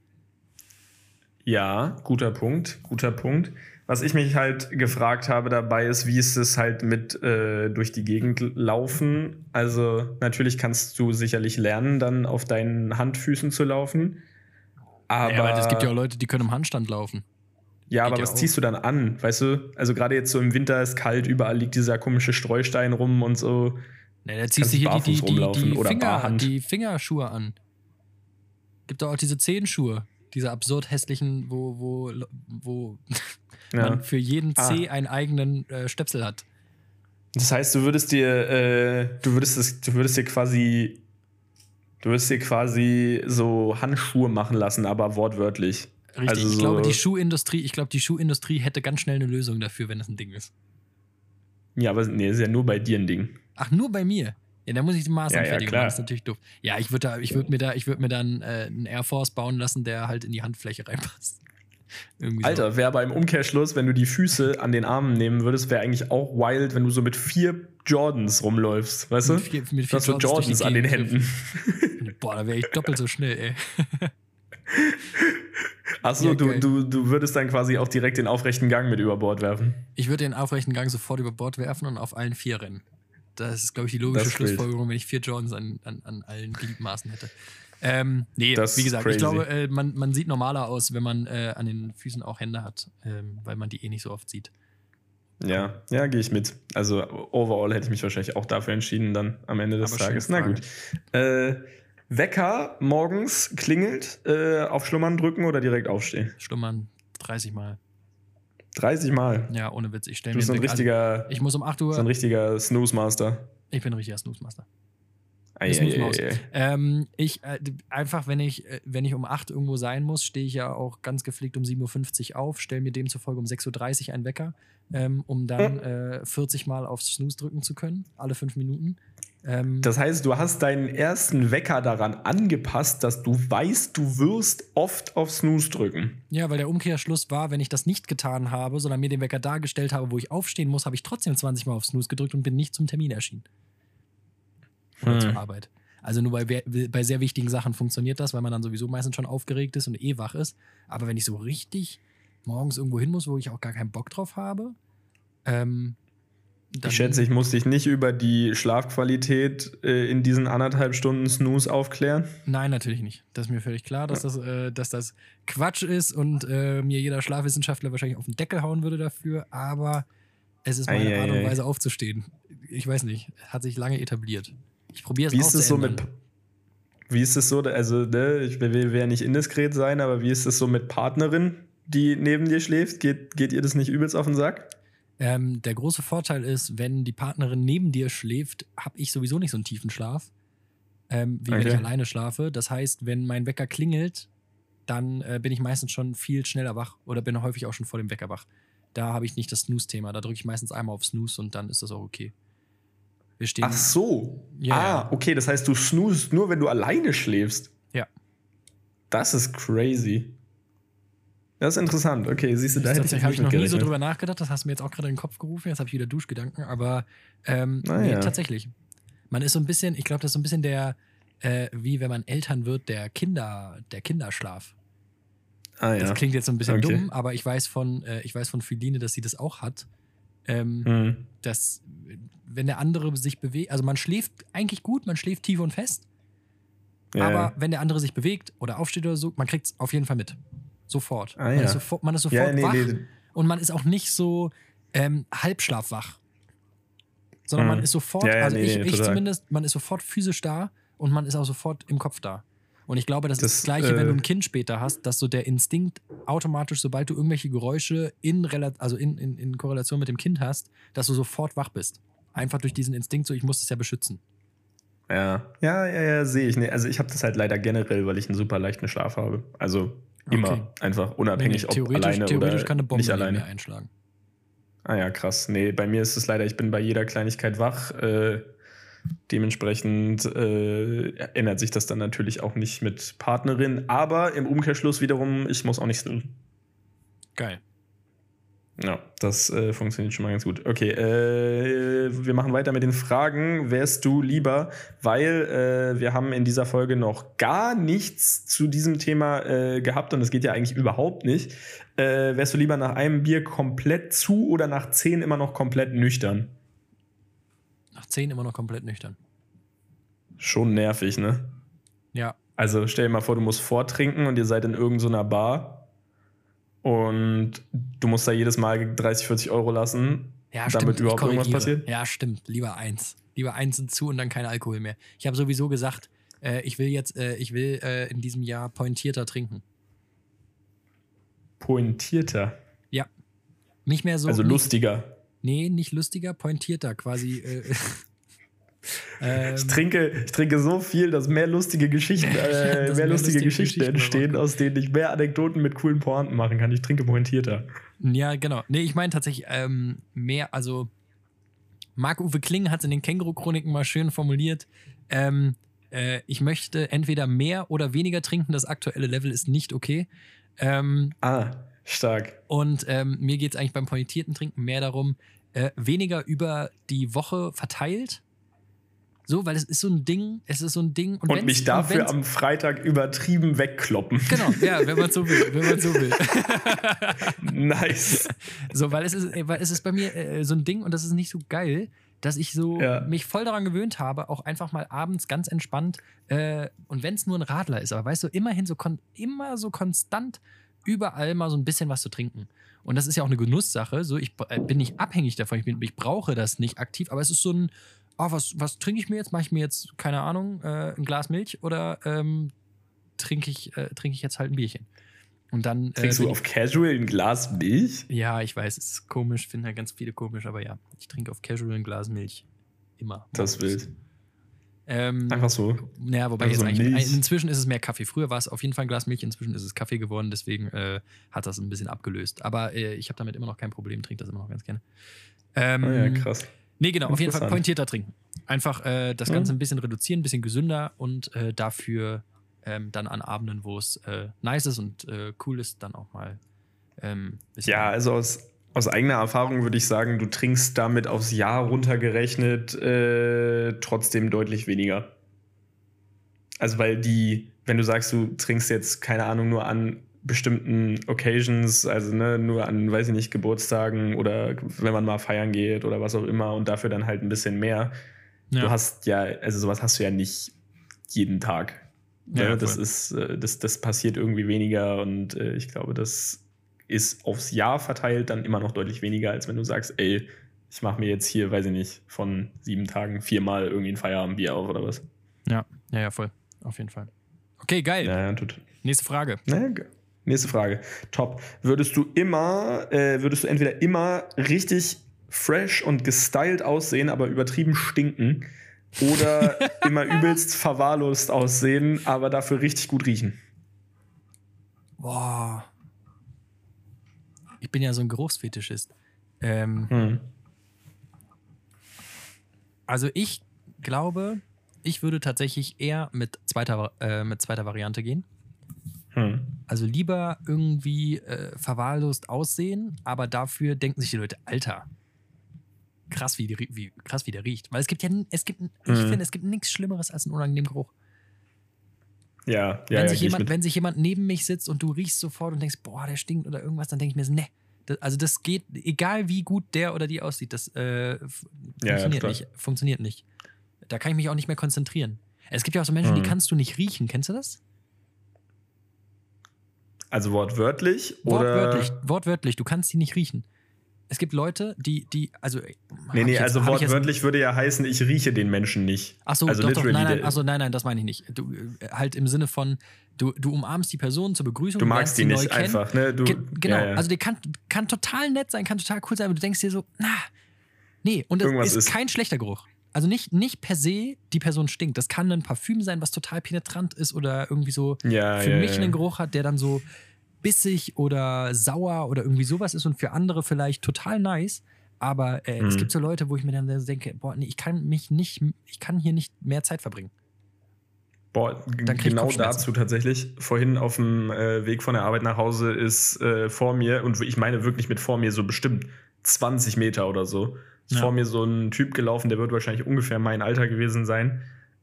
Ja, guter Punkt, guter Punkt. Was ich mich halt gefragt habe dabei ist, wie ist es halt mit äh, durch die Gegend laufen? Also natürlich kannst du sicherlich lernen, dann auf deinen Handfüßen zu laufen. Aber ja, es gibt ja auch Leute, die können im Handstand laufen. Ja, aber ja was auch. ziehst du dann an? Weißt du, also gerade jetzt so im Winter ist kalt, überall liegt dieser komische Streustein rum und so. Ne, da ziehst du hier die, die, die, die, Finger, die Fingerschuhe an. Gibt doch auch diese Zehenschuhe, diese absurd hässlichen, wo, wo, wo ja. man für jeden ah. Zeh ah. einen eigenen äh, Stöpsel hat. Das heißt, du würdest dir, äh, du würdest es, du würdest dir quasi, du würdest dir quasi so Handschuhe machen lassen, aber wortwörtlich. Richtig. Also ich so glaube, die Schuhindustrie, ich glaube, die Schuhindustrie hätte ganz schnell eine Lösung dafür, wenn das ein Ding ist. Ja, aber nee, ist ja nur bei dir ein Ding. Ach, nur bei mir? Ja, da muss ich die Maßanfertigung ja, ja, Das ist natürlich doof. Ja, ich würde würd mir da, ich würde mir dann äh, einen Air Force bauen lassen, der halt in die Handfläche reinpasst. Irgendwie Alter, so. wäre aber im Umkehrschluss, wenn du die Füße an den Armen nehmen würdest, wäre eigentlich auch wild, wenn du so mit vier Jordans rumläufst, weißt du? Mit vier, mit vier Jordans, Jordans an den Händen. Boah, da wäre ich doppelt so schnell, ey. Achso, ja, du, du, du würdest dann quasi auch direkt den aufrechten Gang mit über Bord werfen. Ich würde den aufrechten Gang sofort über Bord werfen und auf allen vier rennen. Das ist, glaube ich, die logische Schlussfolgerung, wenn ich vier Jordans an, an, an allen Gliedmaßen hätte. Ähm, nee, das wie gesagt, ich glaube, äh, man, man sieht normaler aus, wenn man äh, an den Füßen auch Hände hat, ähm, weil man die eh nicht so oft sieht. Ja, ja, gehe ich mit. Also overall hätte ich mich wahrscheinlich auch dafür entschieden, dann am Ende des Aber Tages. Na gut. Äh, Wecker morgens klingelt, äh, auf Schlummern drücken oder direkt aufstehen? Schlummern 30 Mal. 30 Mal? Ja, ohne Witz. Ich stelle mir so ein richtiger, also, ich muss um 8 Uhr. So ein richtiger Snooze-Master. Ich bin ein richtiger Snooze-Master. Ähm, ich äh, einfach, wenn ich, äh, wenn ich um 8 irgendwo sein muss, stehe ich ja auch ganz gepflegt um 7.50 Uhr auf, stelle mir demzufolge um 6.30 Uhr einen Wecker, ähm, um dann äh, 40 Mal auf Snooze drücken zu können, alle fünf Minuten. Ähm, das heißt, du hast deinen ersten Wecker daran angepasst, dass du weißt, du wirst oft auf Snooze drücken. Ja, weil der Umkehrschluss war, wenn ich das nicht getan habe, sondern mir den Wecker dargestellt habe, wo ich aufstehen muss, habe ich trotzdem 20 Mal auf Snooze gedrückt und bin nicht zum Termin erschienen. Oder hm. zur Arbeit. Also nur bei, bei sehr wichtigen Sachen funktioniert das, weil man dann sowieso meistens schon aufgeregt ist und eh wach ist. Aber wenn ich so richtig morgens irgendwo hin muss, wo ich auch gar keinen Bock drauf habe, ähm, ich schätze, ich muss dich nicht über die Schlafqualität äh, in diesen anderthalb Stunden Snooze aufklären. Nein, natürlich nicht. Das ist mir völlig klar, dass, das, äh, dass das Quatsch ist und äh, mir jeder Schlafwissenschaftler wahrscheinlich auf den Deckel hauen würde dafür. Aber es ist meine ei, Art und Weise aufzustehen. Ich weiß nicht, hat sich lange etabliert. Ich probiere es wie ist es so mit Wie ist es so, also ne, ich will, ja nicht indiskret sein, aber wie ist es so mit Partnerin, die neben dir schläft? Geht, geht ihr das nicht übelst auf den Sack? Ähm, der große Vorteil ist, wenn die Partnerin neben dir schläft, habe ich sowieso nicht so einen tiefen Schlaf, ähm, wie okay. wenn ich alleine schlafe. Das heißt, wenn mein Wecker klingelt, dann äh, bin ich meistens schon viel schneller wach oder bin häufig auch schon vor dem Wecker wach. Da habe ich nicht das Snooze-Thema. Da drücke ich meistens einmal auf Snooze und dann ist das auch okay. Wir stehen Ach so. Ja, ah, okay. Das heißt, du snoost nur, wenn du alleine schläfst. Ja. Das ist crazy. Das ist interessant. Okay, siehst du, da hätte ich habe ich noch nie so drüber nachgedacht. Das hast du mir jetzt auch gerade in den Kopf gerufen. Jetzt habe ich wieder Duschgedanken. Aber ähm, ah, nee, ja. tatsächlich. Man ist so ein bisschen, ich glaube, das ist so ein bisschen der, äh, wie wenn man Eltern wird, der Kinder, der Kinderschlaf. Ah, ja. Das klingt jetzt so ein bisschen okay. dumm, aber ich weiß von, äh, ich weiß von Philine, dass sie das auch hat. Ähm, mhm. Dass, wenn der andere sich bewegt, also man schläft eigentlich gut, man schläft tief und fest. Ja, aber wenn der andere sich bewegt oder aufsteht oder so, man kriegt es auf jeden Fall mit. Sofort. Ah, man, ja. ist sofort man ist sofort ja, nee, wach nee. und man ist auch nicht so ähm, halbschlafwach. Sondern mhm. man ist sofort, ja, also nee, ich, ich zumindest, man ist sofort physisch da und man ist auch sofort im Kopf da. Und ich glaube, das, das ist das Gleiche, äh, wenn du ein Kind später hast, dass so der Instinkt automatisch, sobald du irgendwelche Geräusche in, also in, in, in Korrelation mit dem Kind hast, dass du sofort wach bist. Einfach durch diesen Instinkt, so ich muss es ja beschützen. Ja, ja, ja, ja sehe ich. Nee, also ich habe das halt leider generell, weil ich einen super leichten Schlaf habe. Also Immer. Okay. Einfach unabhängig, nee, ob alleine theoretisch oder kann eine Bombe nicht alleine einschlagen. Ah ja, krass. Nee, bei mir ist es leider, ich bin bei jeder Kleinigkeit wach. Äh, dementsprechend äh, ändert sich das dann natürlich auch nicht mit Partnerin. Aber im Umkehrschluss wiederum, ich muss auch nicht snoozen. Geil. Ja, das äh, funktioniert schon mal ganz gut. Okay, äh, wir machen weiter mit den Fragen. Wärst du lieber, weil äh, wir haben in dieser Folge noch gar nichts zu diesem Thema äh, gehabt und das geht ja eigentlich überhaupt nicht. Äh, wärst du lieber nach einem Bier komplett zu oder nach zehn immer noch komplett nüchtern? Nach zehn immer noch komplett nüchtern. Schon nervig, ne? Ja. Also stell dir mal vor, du musst vortrinken und ihr seid in irgendeiner Bar und du musst da jedes Mal 30, 40 Euro lassen, ja, damit stimmt, überhaupt irgendwas passiert. Ja, stimmt. Lieber eins. Lieber eins und zu und dann kein Alkohol mehr. Ich habe sowieso gesagt, äh, ich will jetzt, äh, ich will äh, in diesem Jahr pointierter trinken. Pointierter? Ja. Nicht mehr so. Also lustiger. nee, nicht lustiger, pointierter quasi. Äh, Ähm, ich, trinke, ich trinke so viel, dass mehr lustige Geschichten, äh, mehr, mehr, lustige, lustige Geschichten, Geschichten entstehen, aus denen ich mehr Anekdoten mit coolen Pointen machen kann. Ich trinke pointierter. Ja, genau. Nee, ich meine tatsächlich ähm, mehr, also Marc-Uwe Kling hat es in den Känguru-Chroniken mal schön formuliert. Ähm, äh, ich möchte entweder mehr oder weniger trinken. Das aktuelle Level ist nicht okay. Ähm, ah, stark. Und ähm, mir geht es eigentlich beim pointierten Trinken mehr darum, äh, weniger über die Woche verteilt so, weil es ist so ein Ding, es ist so ein Ding. Und, und mich dafür am Freitag übertrieben wegkloppen. Genau, ja, wenn man so will, wenn man so will. nice. So, weil es ist, weil es ist bei mir äh, so ein Ding und das ist nicht so geil, dass ich so ja. mich voll daran gewöhnt habe, auch einfach mal abends ganz entspannt äh, und wenn es nur ein Radler ist, aber weißt du, immerhin so immer so konstant überall mal so ein bisschen was zu trinken. Und das ist ja auch eine Genusssache. So, ich äh, bin nicht abhängig davon, ich, bin, ich brauche das nicht aktiv, aber es ist so ein oh, was, was trinke ich mir jetzt? Mache ich mir jetzt, keine Ahnung, äh, ein Glas Milch oder ähm, trinke ich, äh, trink ich jetzt halt ein Bierchen? Und dann. Äh, Trinkst du auf Casual ein Glas Milch? Ja, ich weiß, es ist komisch, finde halt ganz viele komisch, aber ja, ich trinke auf Casual ein Glas Milch. Immer. Das wild. Ähm, Einfach so. Naja, wobei Einfach jetzt eigentlich, inzwischen ist es mehr Kaffee. Früher war es auf jeden Fall ein Glas Milch, inzwischen ist es Kaffee geworden, deswegen äh, hat das ein bisschen abgelöst. Aber äh, ich habe damit immer noch kein Problem, trinke das immer noch ganz gerne. Ähm, oh ja, krass. Nee, genau, auf jeden Fall pointierter trinken. Einfach äh, das Ganze ein bisschen reduzieren, ein bisschen gesünder und äh, dafür ähm, dann an Abenden, wo es äh, nice ist und äh, cool ist, dann auch mal. Ähm, ja, also aus, aus eigener Erfahrung würde ich sagen, du trinkst damit aufs Jahr runtergerechnet äh, trotzdem deutlich weniger. Also, weil die, wenn du sagst, du trinkst jetzt, keine Ahnung, nur an bestimmten Occasions, also ne, nur an, weiß ich nicht, Geburtstagen oder wenn man mal feiern geht oder was auch immer und dafür dann halt ein bisschen mehr. Ja. Du hast ja, also sowas hast du ja nicht jeden Tag. Ja, ne? das ist, äh, das, das passiert irgendwie weniger und äh, ich glaube, das ist aufs Jahr verteilt dann immer noch deutlich weniger, als wenn du sagst, ey, ich mache mir jetzt hier, weiß ich nicht, von sieben Tagen viermal irgendwie ein Feierabendbier auf oder was. Ja, ja, ja, voll. Auf jeden Fall. Okay, geil. Ja, ja, tut. Nächste Frage. Ja. Nächste Frage. Top. Würdest du immer, äh, würdest du entweder immer richtig fresh und gestylt aussehen, aber übertrieben stinken? Oder immer übelst verwahrlost aussehen, aber dafür richtig gut riechen? Boah. Ich bin ja so ein Geruchsfetischist. Ähm, hm. Also ich glaube, ich würde tatsächlich eher mit zweiter, äh, mit zweiter Variante gehen. Hm. Also lieber irgendwie äh, verwahrlost aussehen, aber dafür denken sich die Leute, Alter, krass, wie, die, wie, krass, wie der riecht. Weil es gibt ja, es gibt, ich hm. finde, es gibt nichts Schlimmeres als einen unangenehmen Geruch. Ja, ja, wenn, ja, sich jemand, wenn sich jemand neben mich sitzt und du riechst sofort und denkst, boah, der stinkt oder irgendwas, dann denke ich mir so, ne. also das geht, egal wie gut der oder die aussieht, das äh, funktioniert ja, nicht. Funktioniert nicht. Da kann ich mich auch nicht mehr konzentrieren. Es gibt ja auch so Menschen, mhm. die kannst du nicht riechen. Kennst du das? Also wortwörtlich? Wortwörtlich, oder? wortwörtlich. Du kannst sie nicht riechen. Es gibt Leute, die, die, also. Nee, nee, jetzt, also wortwörtlich würde ja heißen, ich rieche den Menschen nicht. Ach so, also doch, doch, nein, nein, also nein, nein, das meine ich nicht. Du, äh, halt im Sinne von, du, du umarmst die Person zur Begrüßung. Du magst die nicht einfach, ne? Du, Ge genau, ja, ja. also der kann, kann total nett sein, kann total cool sein, aber du denkst dir so, na, nee, und das ist, ist kein schlechter Geruch. Also nicht, nicht per se, die Person stinkt. Das kann ein Parfüm sein, was total penetrant ist oder irgendwie so ja, für ja, mich ja. einen Geruch hat, der dann so bissig oder sauer oder irgendwie sowas ist und für andere vielleicht total nice. Aber äh, mhm. es gibt so Leute, wo ich mir dann denke, boah, nee, ich kann mich nicht, ich kann hier nicht mehr Zeit verbringen. Boah, genau dazu tatsächlich. Vorhin auf dem äh, Weg von der Arbeit nach Hause ist äh, vor mir, und ich meine wirklich mit vor mir so bestimmt 20 Meter oder so, ja. vor mir so ein Typ gelaufen, der wird wahrscheinlich ungefähr mein Alter gewesen sein.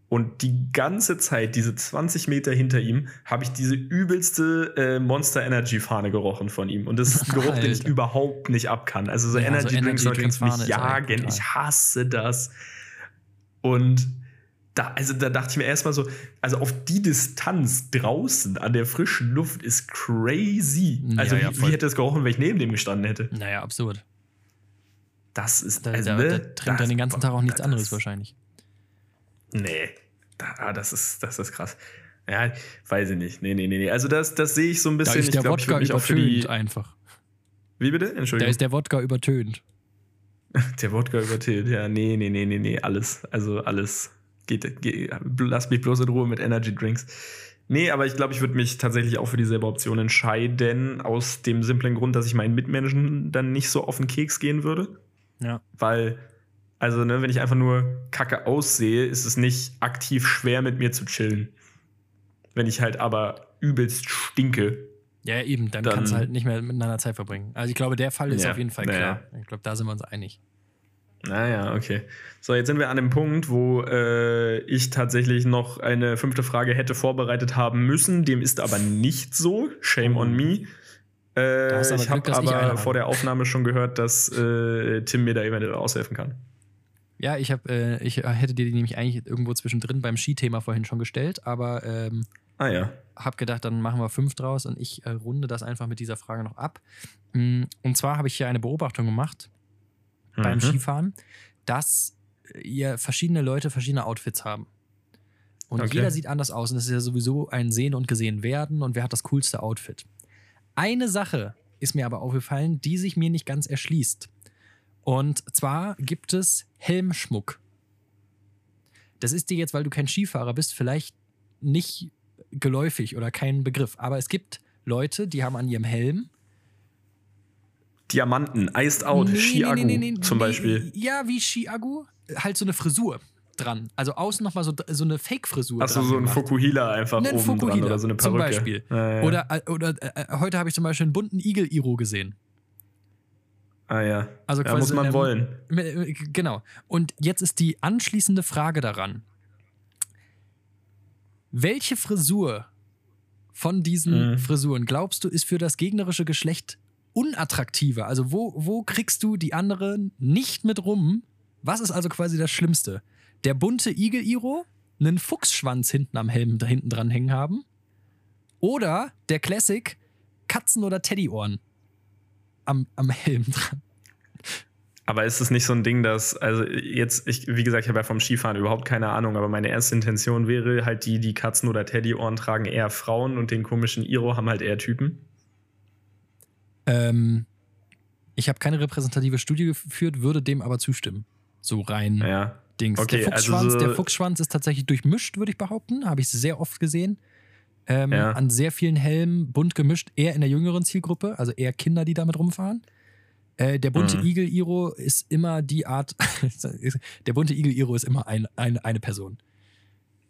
Und die ganze Zeit, diese 20 Meter hinter ihm, habe ich diese übelste äh, Monster Energy Fahne gerochen von ihm. Und das ist ein Geruch, Alter. den ich überhaupt nicht abkann. Also so ja, Energy so Drinks, du mich jagen. Ich hasse das. Und da, also da dachte ich mir erstmal so, also auf die Distanz draußen an der frischen Luft ist crazy. Also ja, ja, wie, wie, hätte es gerochen, wenn ich neben dem gestanden hätte? Naja, absurd. Das ist. Da, also, da, ne, da trinkt dann den ganzen Tag auch nichts anderes wahrscheinlich. Nee, da, das, ist, das ist krass. Ja, weiß ich nicht. Nee, nee, nee, nee. Also das, das sehe ich so ein bisschen. Da ist der ich glaub, Wodka ich übertönt die... einfach. Wie bitte? Entschuldigung. Da ist der Wodka übertönt. der Wodka übertönt, ja. Nee, nee, nee, nee, nee. Alles. Also alles. Geht, geht, lass mich bloß in Ruhe mit Energy Drinks. Nee, aber ich glaube, ich würde mich tatsächlich auch für dieselbe Option entscheiden, aus dem simplen Grund, dass ich meinen Mitmenschen dann nicht so auf den Keks gehen würde. Ja. Weil, also, ne, wenn ich einfach nur kacke aussehe, ist es nicht aktiv schwer, mit mir zu chillen. Wenn ich halt aber übelst stinke. Ja, eben, dann, dann kannst du halt nicht mehr miteinander Zeit verbringen. Also, ich glaube, der Fall ist ja, auf jeden Fall klar. Ja. Ich glaube, da sind wir uns einig. Naja, okay. So, jetzt sind wir an dem Punkt, wo äh, ich tatsächlich noch eine fünfte Frage hätte vorbereitet haben müssen. Dem ist aber nicht so. Shame on me. Äh, ich habe aber vor der Aufnahme schon gehört, dass äh, Tim mir da eventuell aushelfen kann. Ja, ich, hab, äh, ich hätte dir die nämlich eigentlich irgendwo zwischendrin beim Skithema vorhin schon gestellt, aber ähm, ah, ja. habe gedacht, dann machen wir fünf draus und ich äh, runde das einfach mit dieser Frage noch ab. Mm, und zwar habe ich hier eine Beobachtung gemacht mhm. beim Skifahren, dass ja verschiedene Leute verschiedene Outfits haben. Und okay. jeder sieht anders aus. Und es ist ja sowieso ein Sehen und Gesehen werden. Und wer hat das coolste Outfit? Eine Sache ist mir aber aufgefallen, die sich mir nicht ganz erschließt. Und zwar gibt es Helmschmuck. Das ist dir jetzt, weil du kein Skifahrer bist, vielleicht nicht geläufig oder kein Begriff. Aber es gibt Leute, die haben an ihrem Helm Diamanten, Iced Out, nee, Ski-Agu nee, nee, zum Beispiel. Ja, wie Ski-Agu, halt so eine Frisur dran. Also außen nochmal so, so eine Fake-Frisur. Achso, so ein Fokuhila einfach Einen oben Fukuhila, dran oder so eine Perücke. Zum Beispiel. Ja, ja. Oder, äh, oder äh, heute habe ich zum Beispiel einen bunten Igel-Iro gesehen. Ah ja. Also quasi, ja, muss man ähm, wollen. Äh, genau. Und jetzt ist die anschließende Frage daran. Welche Frisur von diesen mhm. Frisuren glaubst du ist für das gegnerische Geschlecht unattraktiver? Also wo, wo kriegst du die anderen nicht mit rum? Was ist also quasi das Schlimmste? Der bunte Igel-Iro, einen Fuchsschwanz hinten am Helm da hinten dran hängen haben? Oder der Classic Katzen- oder Teddyohren am, am Helm dran? Aber ist es nicht so ein Ding, dass, also jetzt, ich, wie gesagt, ich habe ja vom Skifahren überhaupt keine Ahnung, aber meine erste Intention wäre halt die, die Katzen- oder Teddyohren tragen eher Frauen und den komischen Iro haben halt eher Typen. Ähm, ich habe keine repräsentative Studie geführt, würde dem aber zustimmen. So rein ja. Dings. Okay, der, Fuchsschwanz, also so der Fuchsschwanz ist tatsächlich durchmischt, würde ich behaupten. Habe ich sehr oft gesehen. Ähm, ja. An sehr vielen Helmen, bunt gemischt, eher in der jüngeren Zielgruppe, also eher Kinder, die damit rumfahren. Äh, der bunte mhm. Igel-Iro ist immer die Art, der bunte Igel-Iro ist immer ein, ein, eine Person.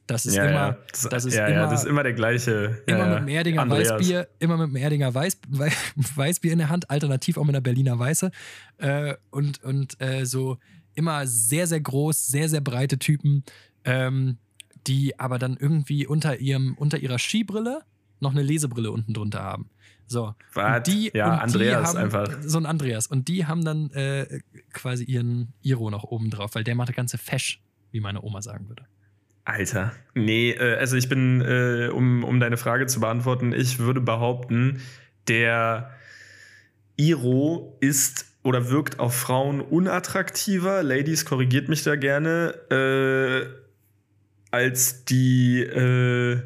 Das ist ja, immer, ja. Das, das, ist ja, immer, ja, das ist immer der gleiche. Immer mit einem Erdinger Andreas. Weißbier, immer mit einem Erdinger Weiß, Weißbier in der Hand, alternativ auch mit einer Berliner Weiße. Äh, und und äh, so immer sehr, sehr groß, sehr, sehr breite Typen, ähm, die aber dann irgendwie unter ihrem, unter ihrer Skibrille noch eine Lesebrille unten drunter haben. So. Die, ja, Andreas einfach. So ein Andreas. Und die haben dann äh, quasi ihren Iro noch oben drauf, weil der macht das ganze Fesch, wie meine Oma sagen würde. Alter. Nee, äh, also ich bin, äh, um, um deine Frage zu beantworten, ich würde behaupten, der Iro ist oder wirkt auf Frauen unattraktiver, Ladies korrigiert mich da gerne, äh, als die äh,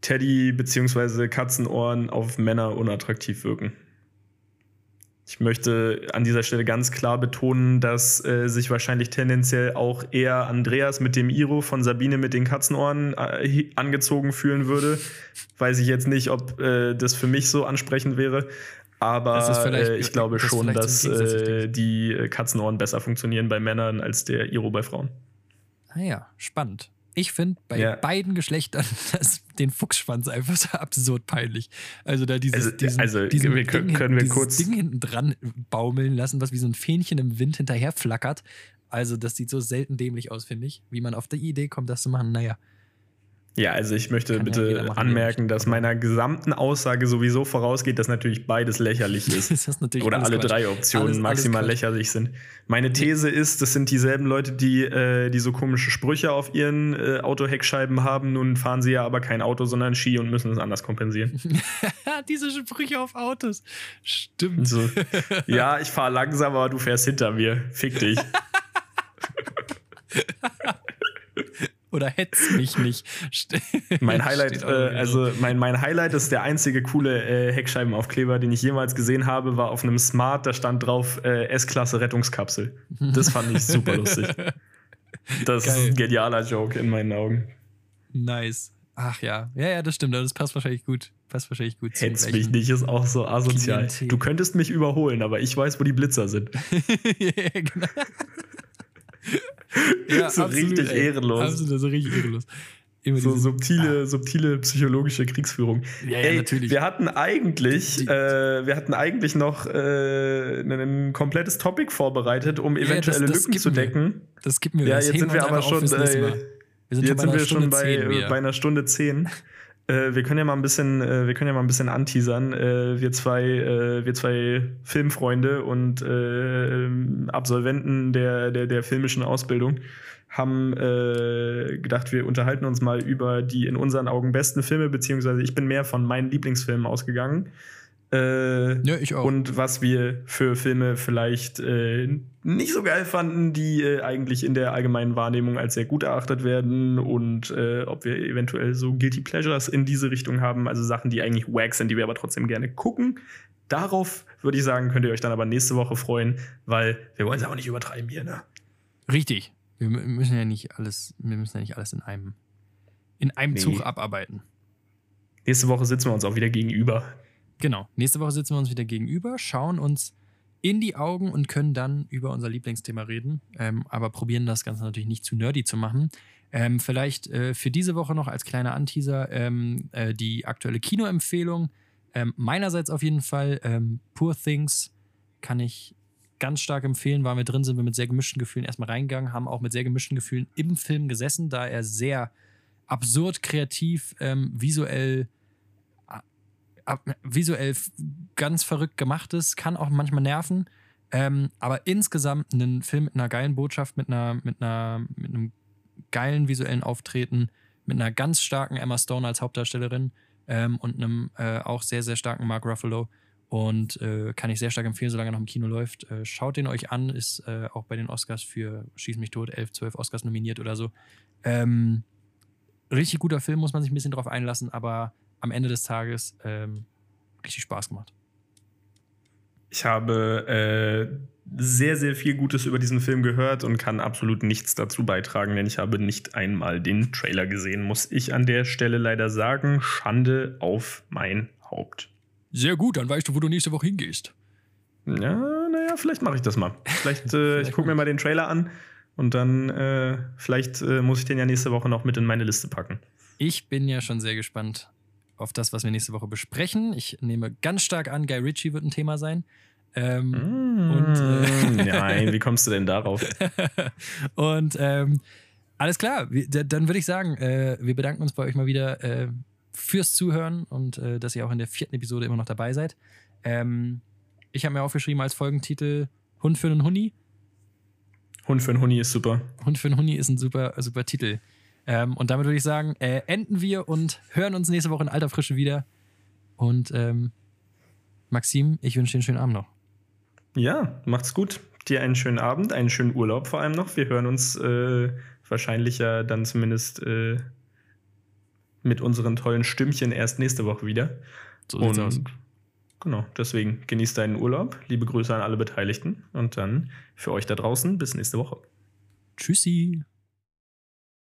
Teddy- bzw. Katzenohren auf Männer unattraktiv wirken. Ich möchte an dieser Stelle ganz klar betonen, dass äh, sich wahrscheinlich tendenziell auch eher Andreas mit dem Iro von Sabine mit den Katzenohren äh, angezogen fühlen würde. Weiß ich jetzt nicht, ob äh, das für mich so ansprechend wäre. Aber äh, ich glaube das schon, dass äh, die Katzenohren besser funktionieren bei Männern als der Iro bei Frauen. Ah ja, spannend. Ich finde bei ja. beiden Geschlechtern das, den Fuchsschwanz einfach so absurd peinlich. Also da dieses, also, diesen, also diesen wir können, Ding, wir kurz Ding hinten dran baumeln lassen, was wie so ein Fähnchen im Wind hinterher flackert. Also das sieht so selten dämlich aus, finde ich. Wie man auf die Idee kommt, das zu machen, naja. Ja, also ich möchte Kann bitte ja anmerken, dass meiner gesamten Aussage sowieso vorausgeht, dass natürlich beides lächerlich ist. ist Oder alle Quatsch. drei Optionen alles, maximal alles lächerlich sind. Meine These ist, das sind dieselben Leute, die, äh, die so komische Sprüche auf ihren äh, Autoheckscheiben haben. Nun fahren sie ja aber kein Auto, sondern Ski und müssen es anders kompensieren. Diese Sprüche auf Autos. Stimmt. So. Ja, ich fahre langsam, aber du fährst hinter mir. Fick dich. Oder hetz mich nicht. mein Highlight, äh, also mein, mein Highlight ist der einzige coole äh, Heckscheibenaufkleber, den ich jemals gesehen habe, war auf einem Smart, da stand drauf äh, S-Klasse Rettungskapsel. Das fand ich super lustig. Das Geil. ist ein genialer Joke in meinen Augen. Nice. Ach ja, ja, ja, das stimmt. Das passt wahrscheinlich gut. Passt wahrscheinlich gut. Hetz mich nicht, ist auch so asozial. Klientel. Du könntest mich überholen, aber ich weiß, wo die Blitzer sind. ja, genau. ja, so absolut, richtig ey. ehrenlos. Absolut, so richtig ehrenlos. Immer so subtile, ah. subtile psychologische Kriegsführung. Ja, ja, natürlich. Wir hatten eigentlich, äh, wir hatten eigentlich noch äh, ein komplettes Topic vorbereitet, um eventuelle ja, das, das Lücken zu decken. Wir. Das gibt mir Ja, jetzt sind wir aber schon, äh, jetzt sind wir schon bei, bei einer Stunde zehn. Äh, wir können ja mal ein bisschen, äh, wir können ja mal ein bisschen anteasern. Äh, wir zwei, äh, wir zwei Filmfreunde und äh, Absolventen der, der, der filmischen Ausbildung haben äh, gedacht, wir unterhalten uns mal über die in unseren Augen besten Filme, beziehungsweise ich bin mehr von meinen Lieblingsfilmen ausgegangen. Äh, ja, ich auch. Und was wir für Filme vielleicht äh, nicht so geil fanden, die äh, eigentlich in der allgemeinen Wahrnehmung als sehr gut erachtet werden und äh, ob wir eventuell so Guilty Pleasures in diese Richtung haben, also Sachen, die eigentlich wack sind, die wir aber trotzdem gerne gucken. Darauf würde ich sagen, könnt ihr euch dann aber nächste Woche freuen, weil wir wollen es auch nicht übertreiben hier, ne? Richtig. Wir müssen ja nicht alles, wir müssen ja nicht alles in einem, in einem nee. Zug abarbeiten. Nächste Woche sitzen wir uns auch wieder gegenüber. Genau. Nächste Woche sitzen wir uns wieder gegenüber, schauen uns in die Augen und können dann über unser Lieblingsthema reden. Ähm, aber probieren das Ganze natürlich nicht zu nerdy zu machen. Ähm, vielleicht äh, für diese Woche noch als kleiner Anteaser ähm, äh, die aktuelle Kinoempfehlung. Ähm, meinerseits auf jeden Fall ähm, Poor Things kann ich ganz stark empfehlen. Waren wir drin, sind wir mit sehr gemischten Gefühlen erstmal reingegangen, haben auch mit sehr gemischten Gefühlen im Film gesessen, da er sehr absurd, kreativ, ähm, visuell visuell ganz verrückt gemacht ist, kann auch manchmal nerven. Ähm, aber insgesamt ein Film mit einer geilen Botschaft, mit einer, mit einer, mit einem geilen visuellen Auftreten, mit einer ganz starken Emma Stone als Hauptdarstellerin ähm, und einem äh, auch sehr, sehr starken Mark Ruffalo. Und äh, kann ich sehr stark empfehlen, solange er noch im Kino läuft. Äh, schaut den euch an, ist äh, auch bei den Oscars für Schieß mich tot, 11, 12 Oscars nominiert oder so. Ähm, richtig guter Film, muss man sich ein bisschen drauf einlassen, aber am Ende des Tages ähm, richtig Spaß gemacht. Ich habe äh, sehr, sehr viel Gutes über diesen Film gehört und kann absolut nichts dazu beitragen, denn ich habe nicht einmal den Trailer gesehen, muss ich an der Stelle leider sagen. Schande auf mein Haupt. Sehr gut, dann weißt du, wo du nächste Woche hingehst. Ja, naja, vielleicht mache ich das mal. Vielleicht, äh, ich gucke mir mal den Trailer an und dann äh, vielleicht äh, muss ich den ja nächste Woche noch mit in meine Liste packen. Ich bin ja schon sehr gespannt auf das, was wir nächste Woche besprechen. Ich nehme ganz stark an, Guy Ritchie wird ein Thema sein. Ähm, mm, und, äh, nein, wie kommst du denn darauf? und ähm, alles klar, dann würde ich sagen, äh, wir bedanken uns bei euch mal wieder äh, fürs Zuhören und äh, dass ihr auch in der vierten Episode immer noch dabei seid. Ähm, ich habe mir aufgeschrieben als Folgentitel Hund für einen Huni. Hund für einen Huni ist super. Hund für einen Huni ist ein super, super Titel. Ähm, und damit würde ich sagen, äh, enden wir und hören uns nächste Woche in alter Frische wieder. Und ähm, Maxim, ich wünsche dir einen schönen Abend noch. Ja, macht's gut. Dir einen schönen Abend, einen schönen Urlaub vor allem noch. Wir hören uns äh, wahrscheinlich ja dann zumindest äh, mit unseren tollen Stimmchen erst nächste Woche wieder. So und, aus. Genau, deswegen genießt deinen Urlaub. Liebe Grüße an alle Beteiligten und dann für euch da draußen bis nächste Woche. Tschüssi.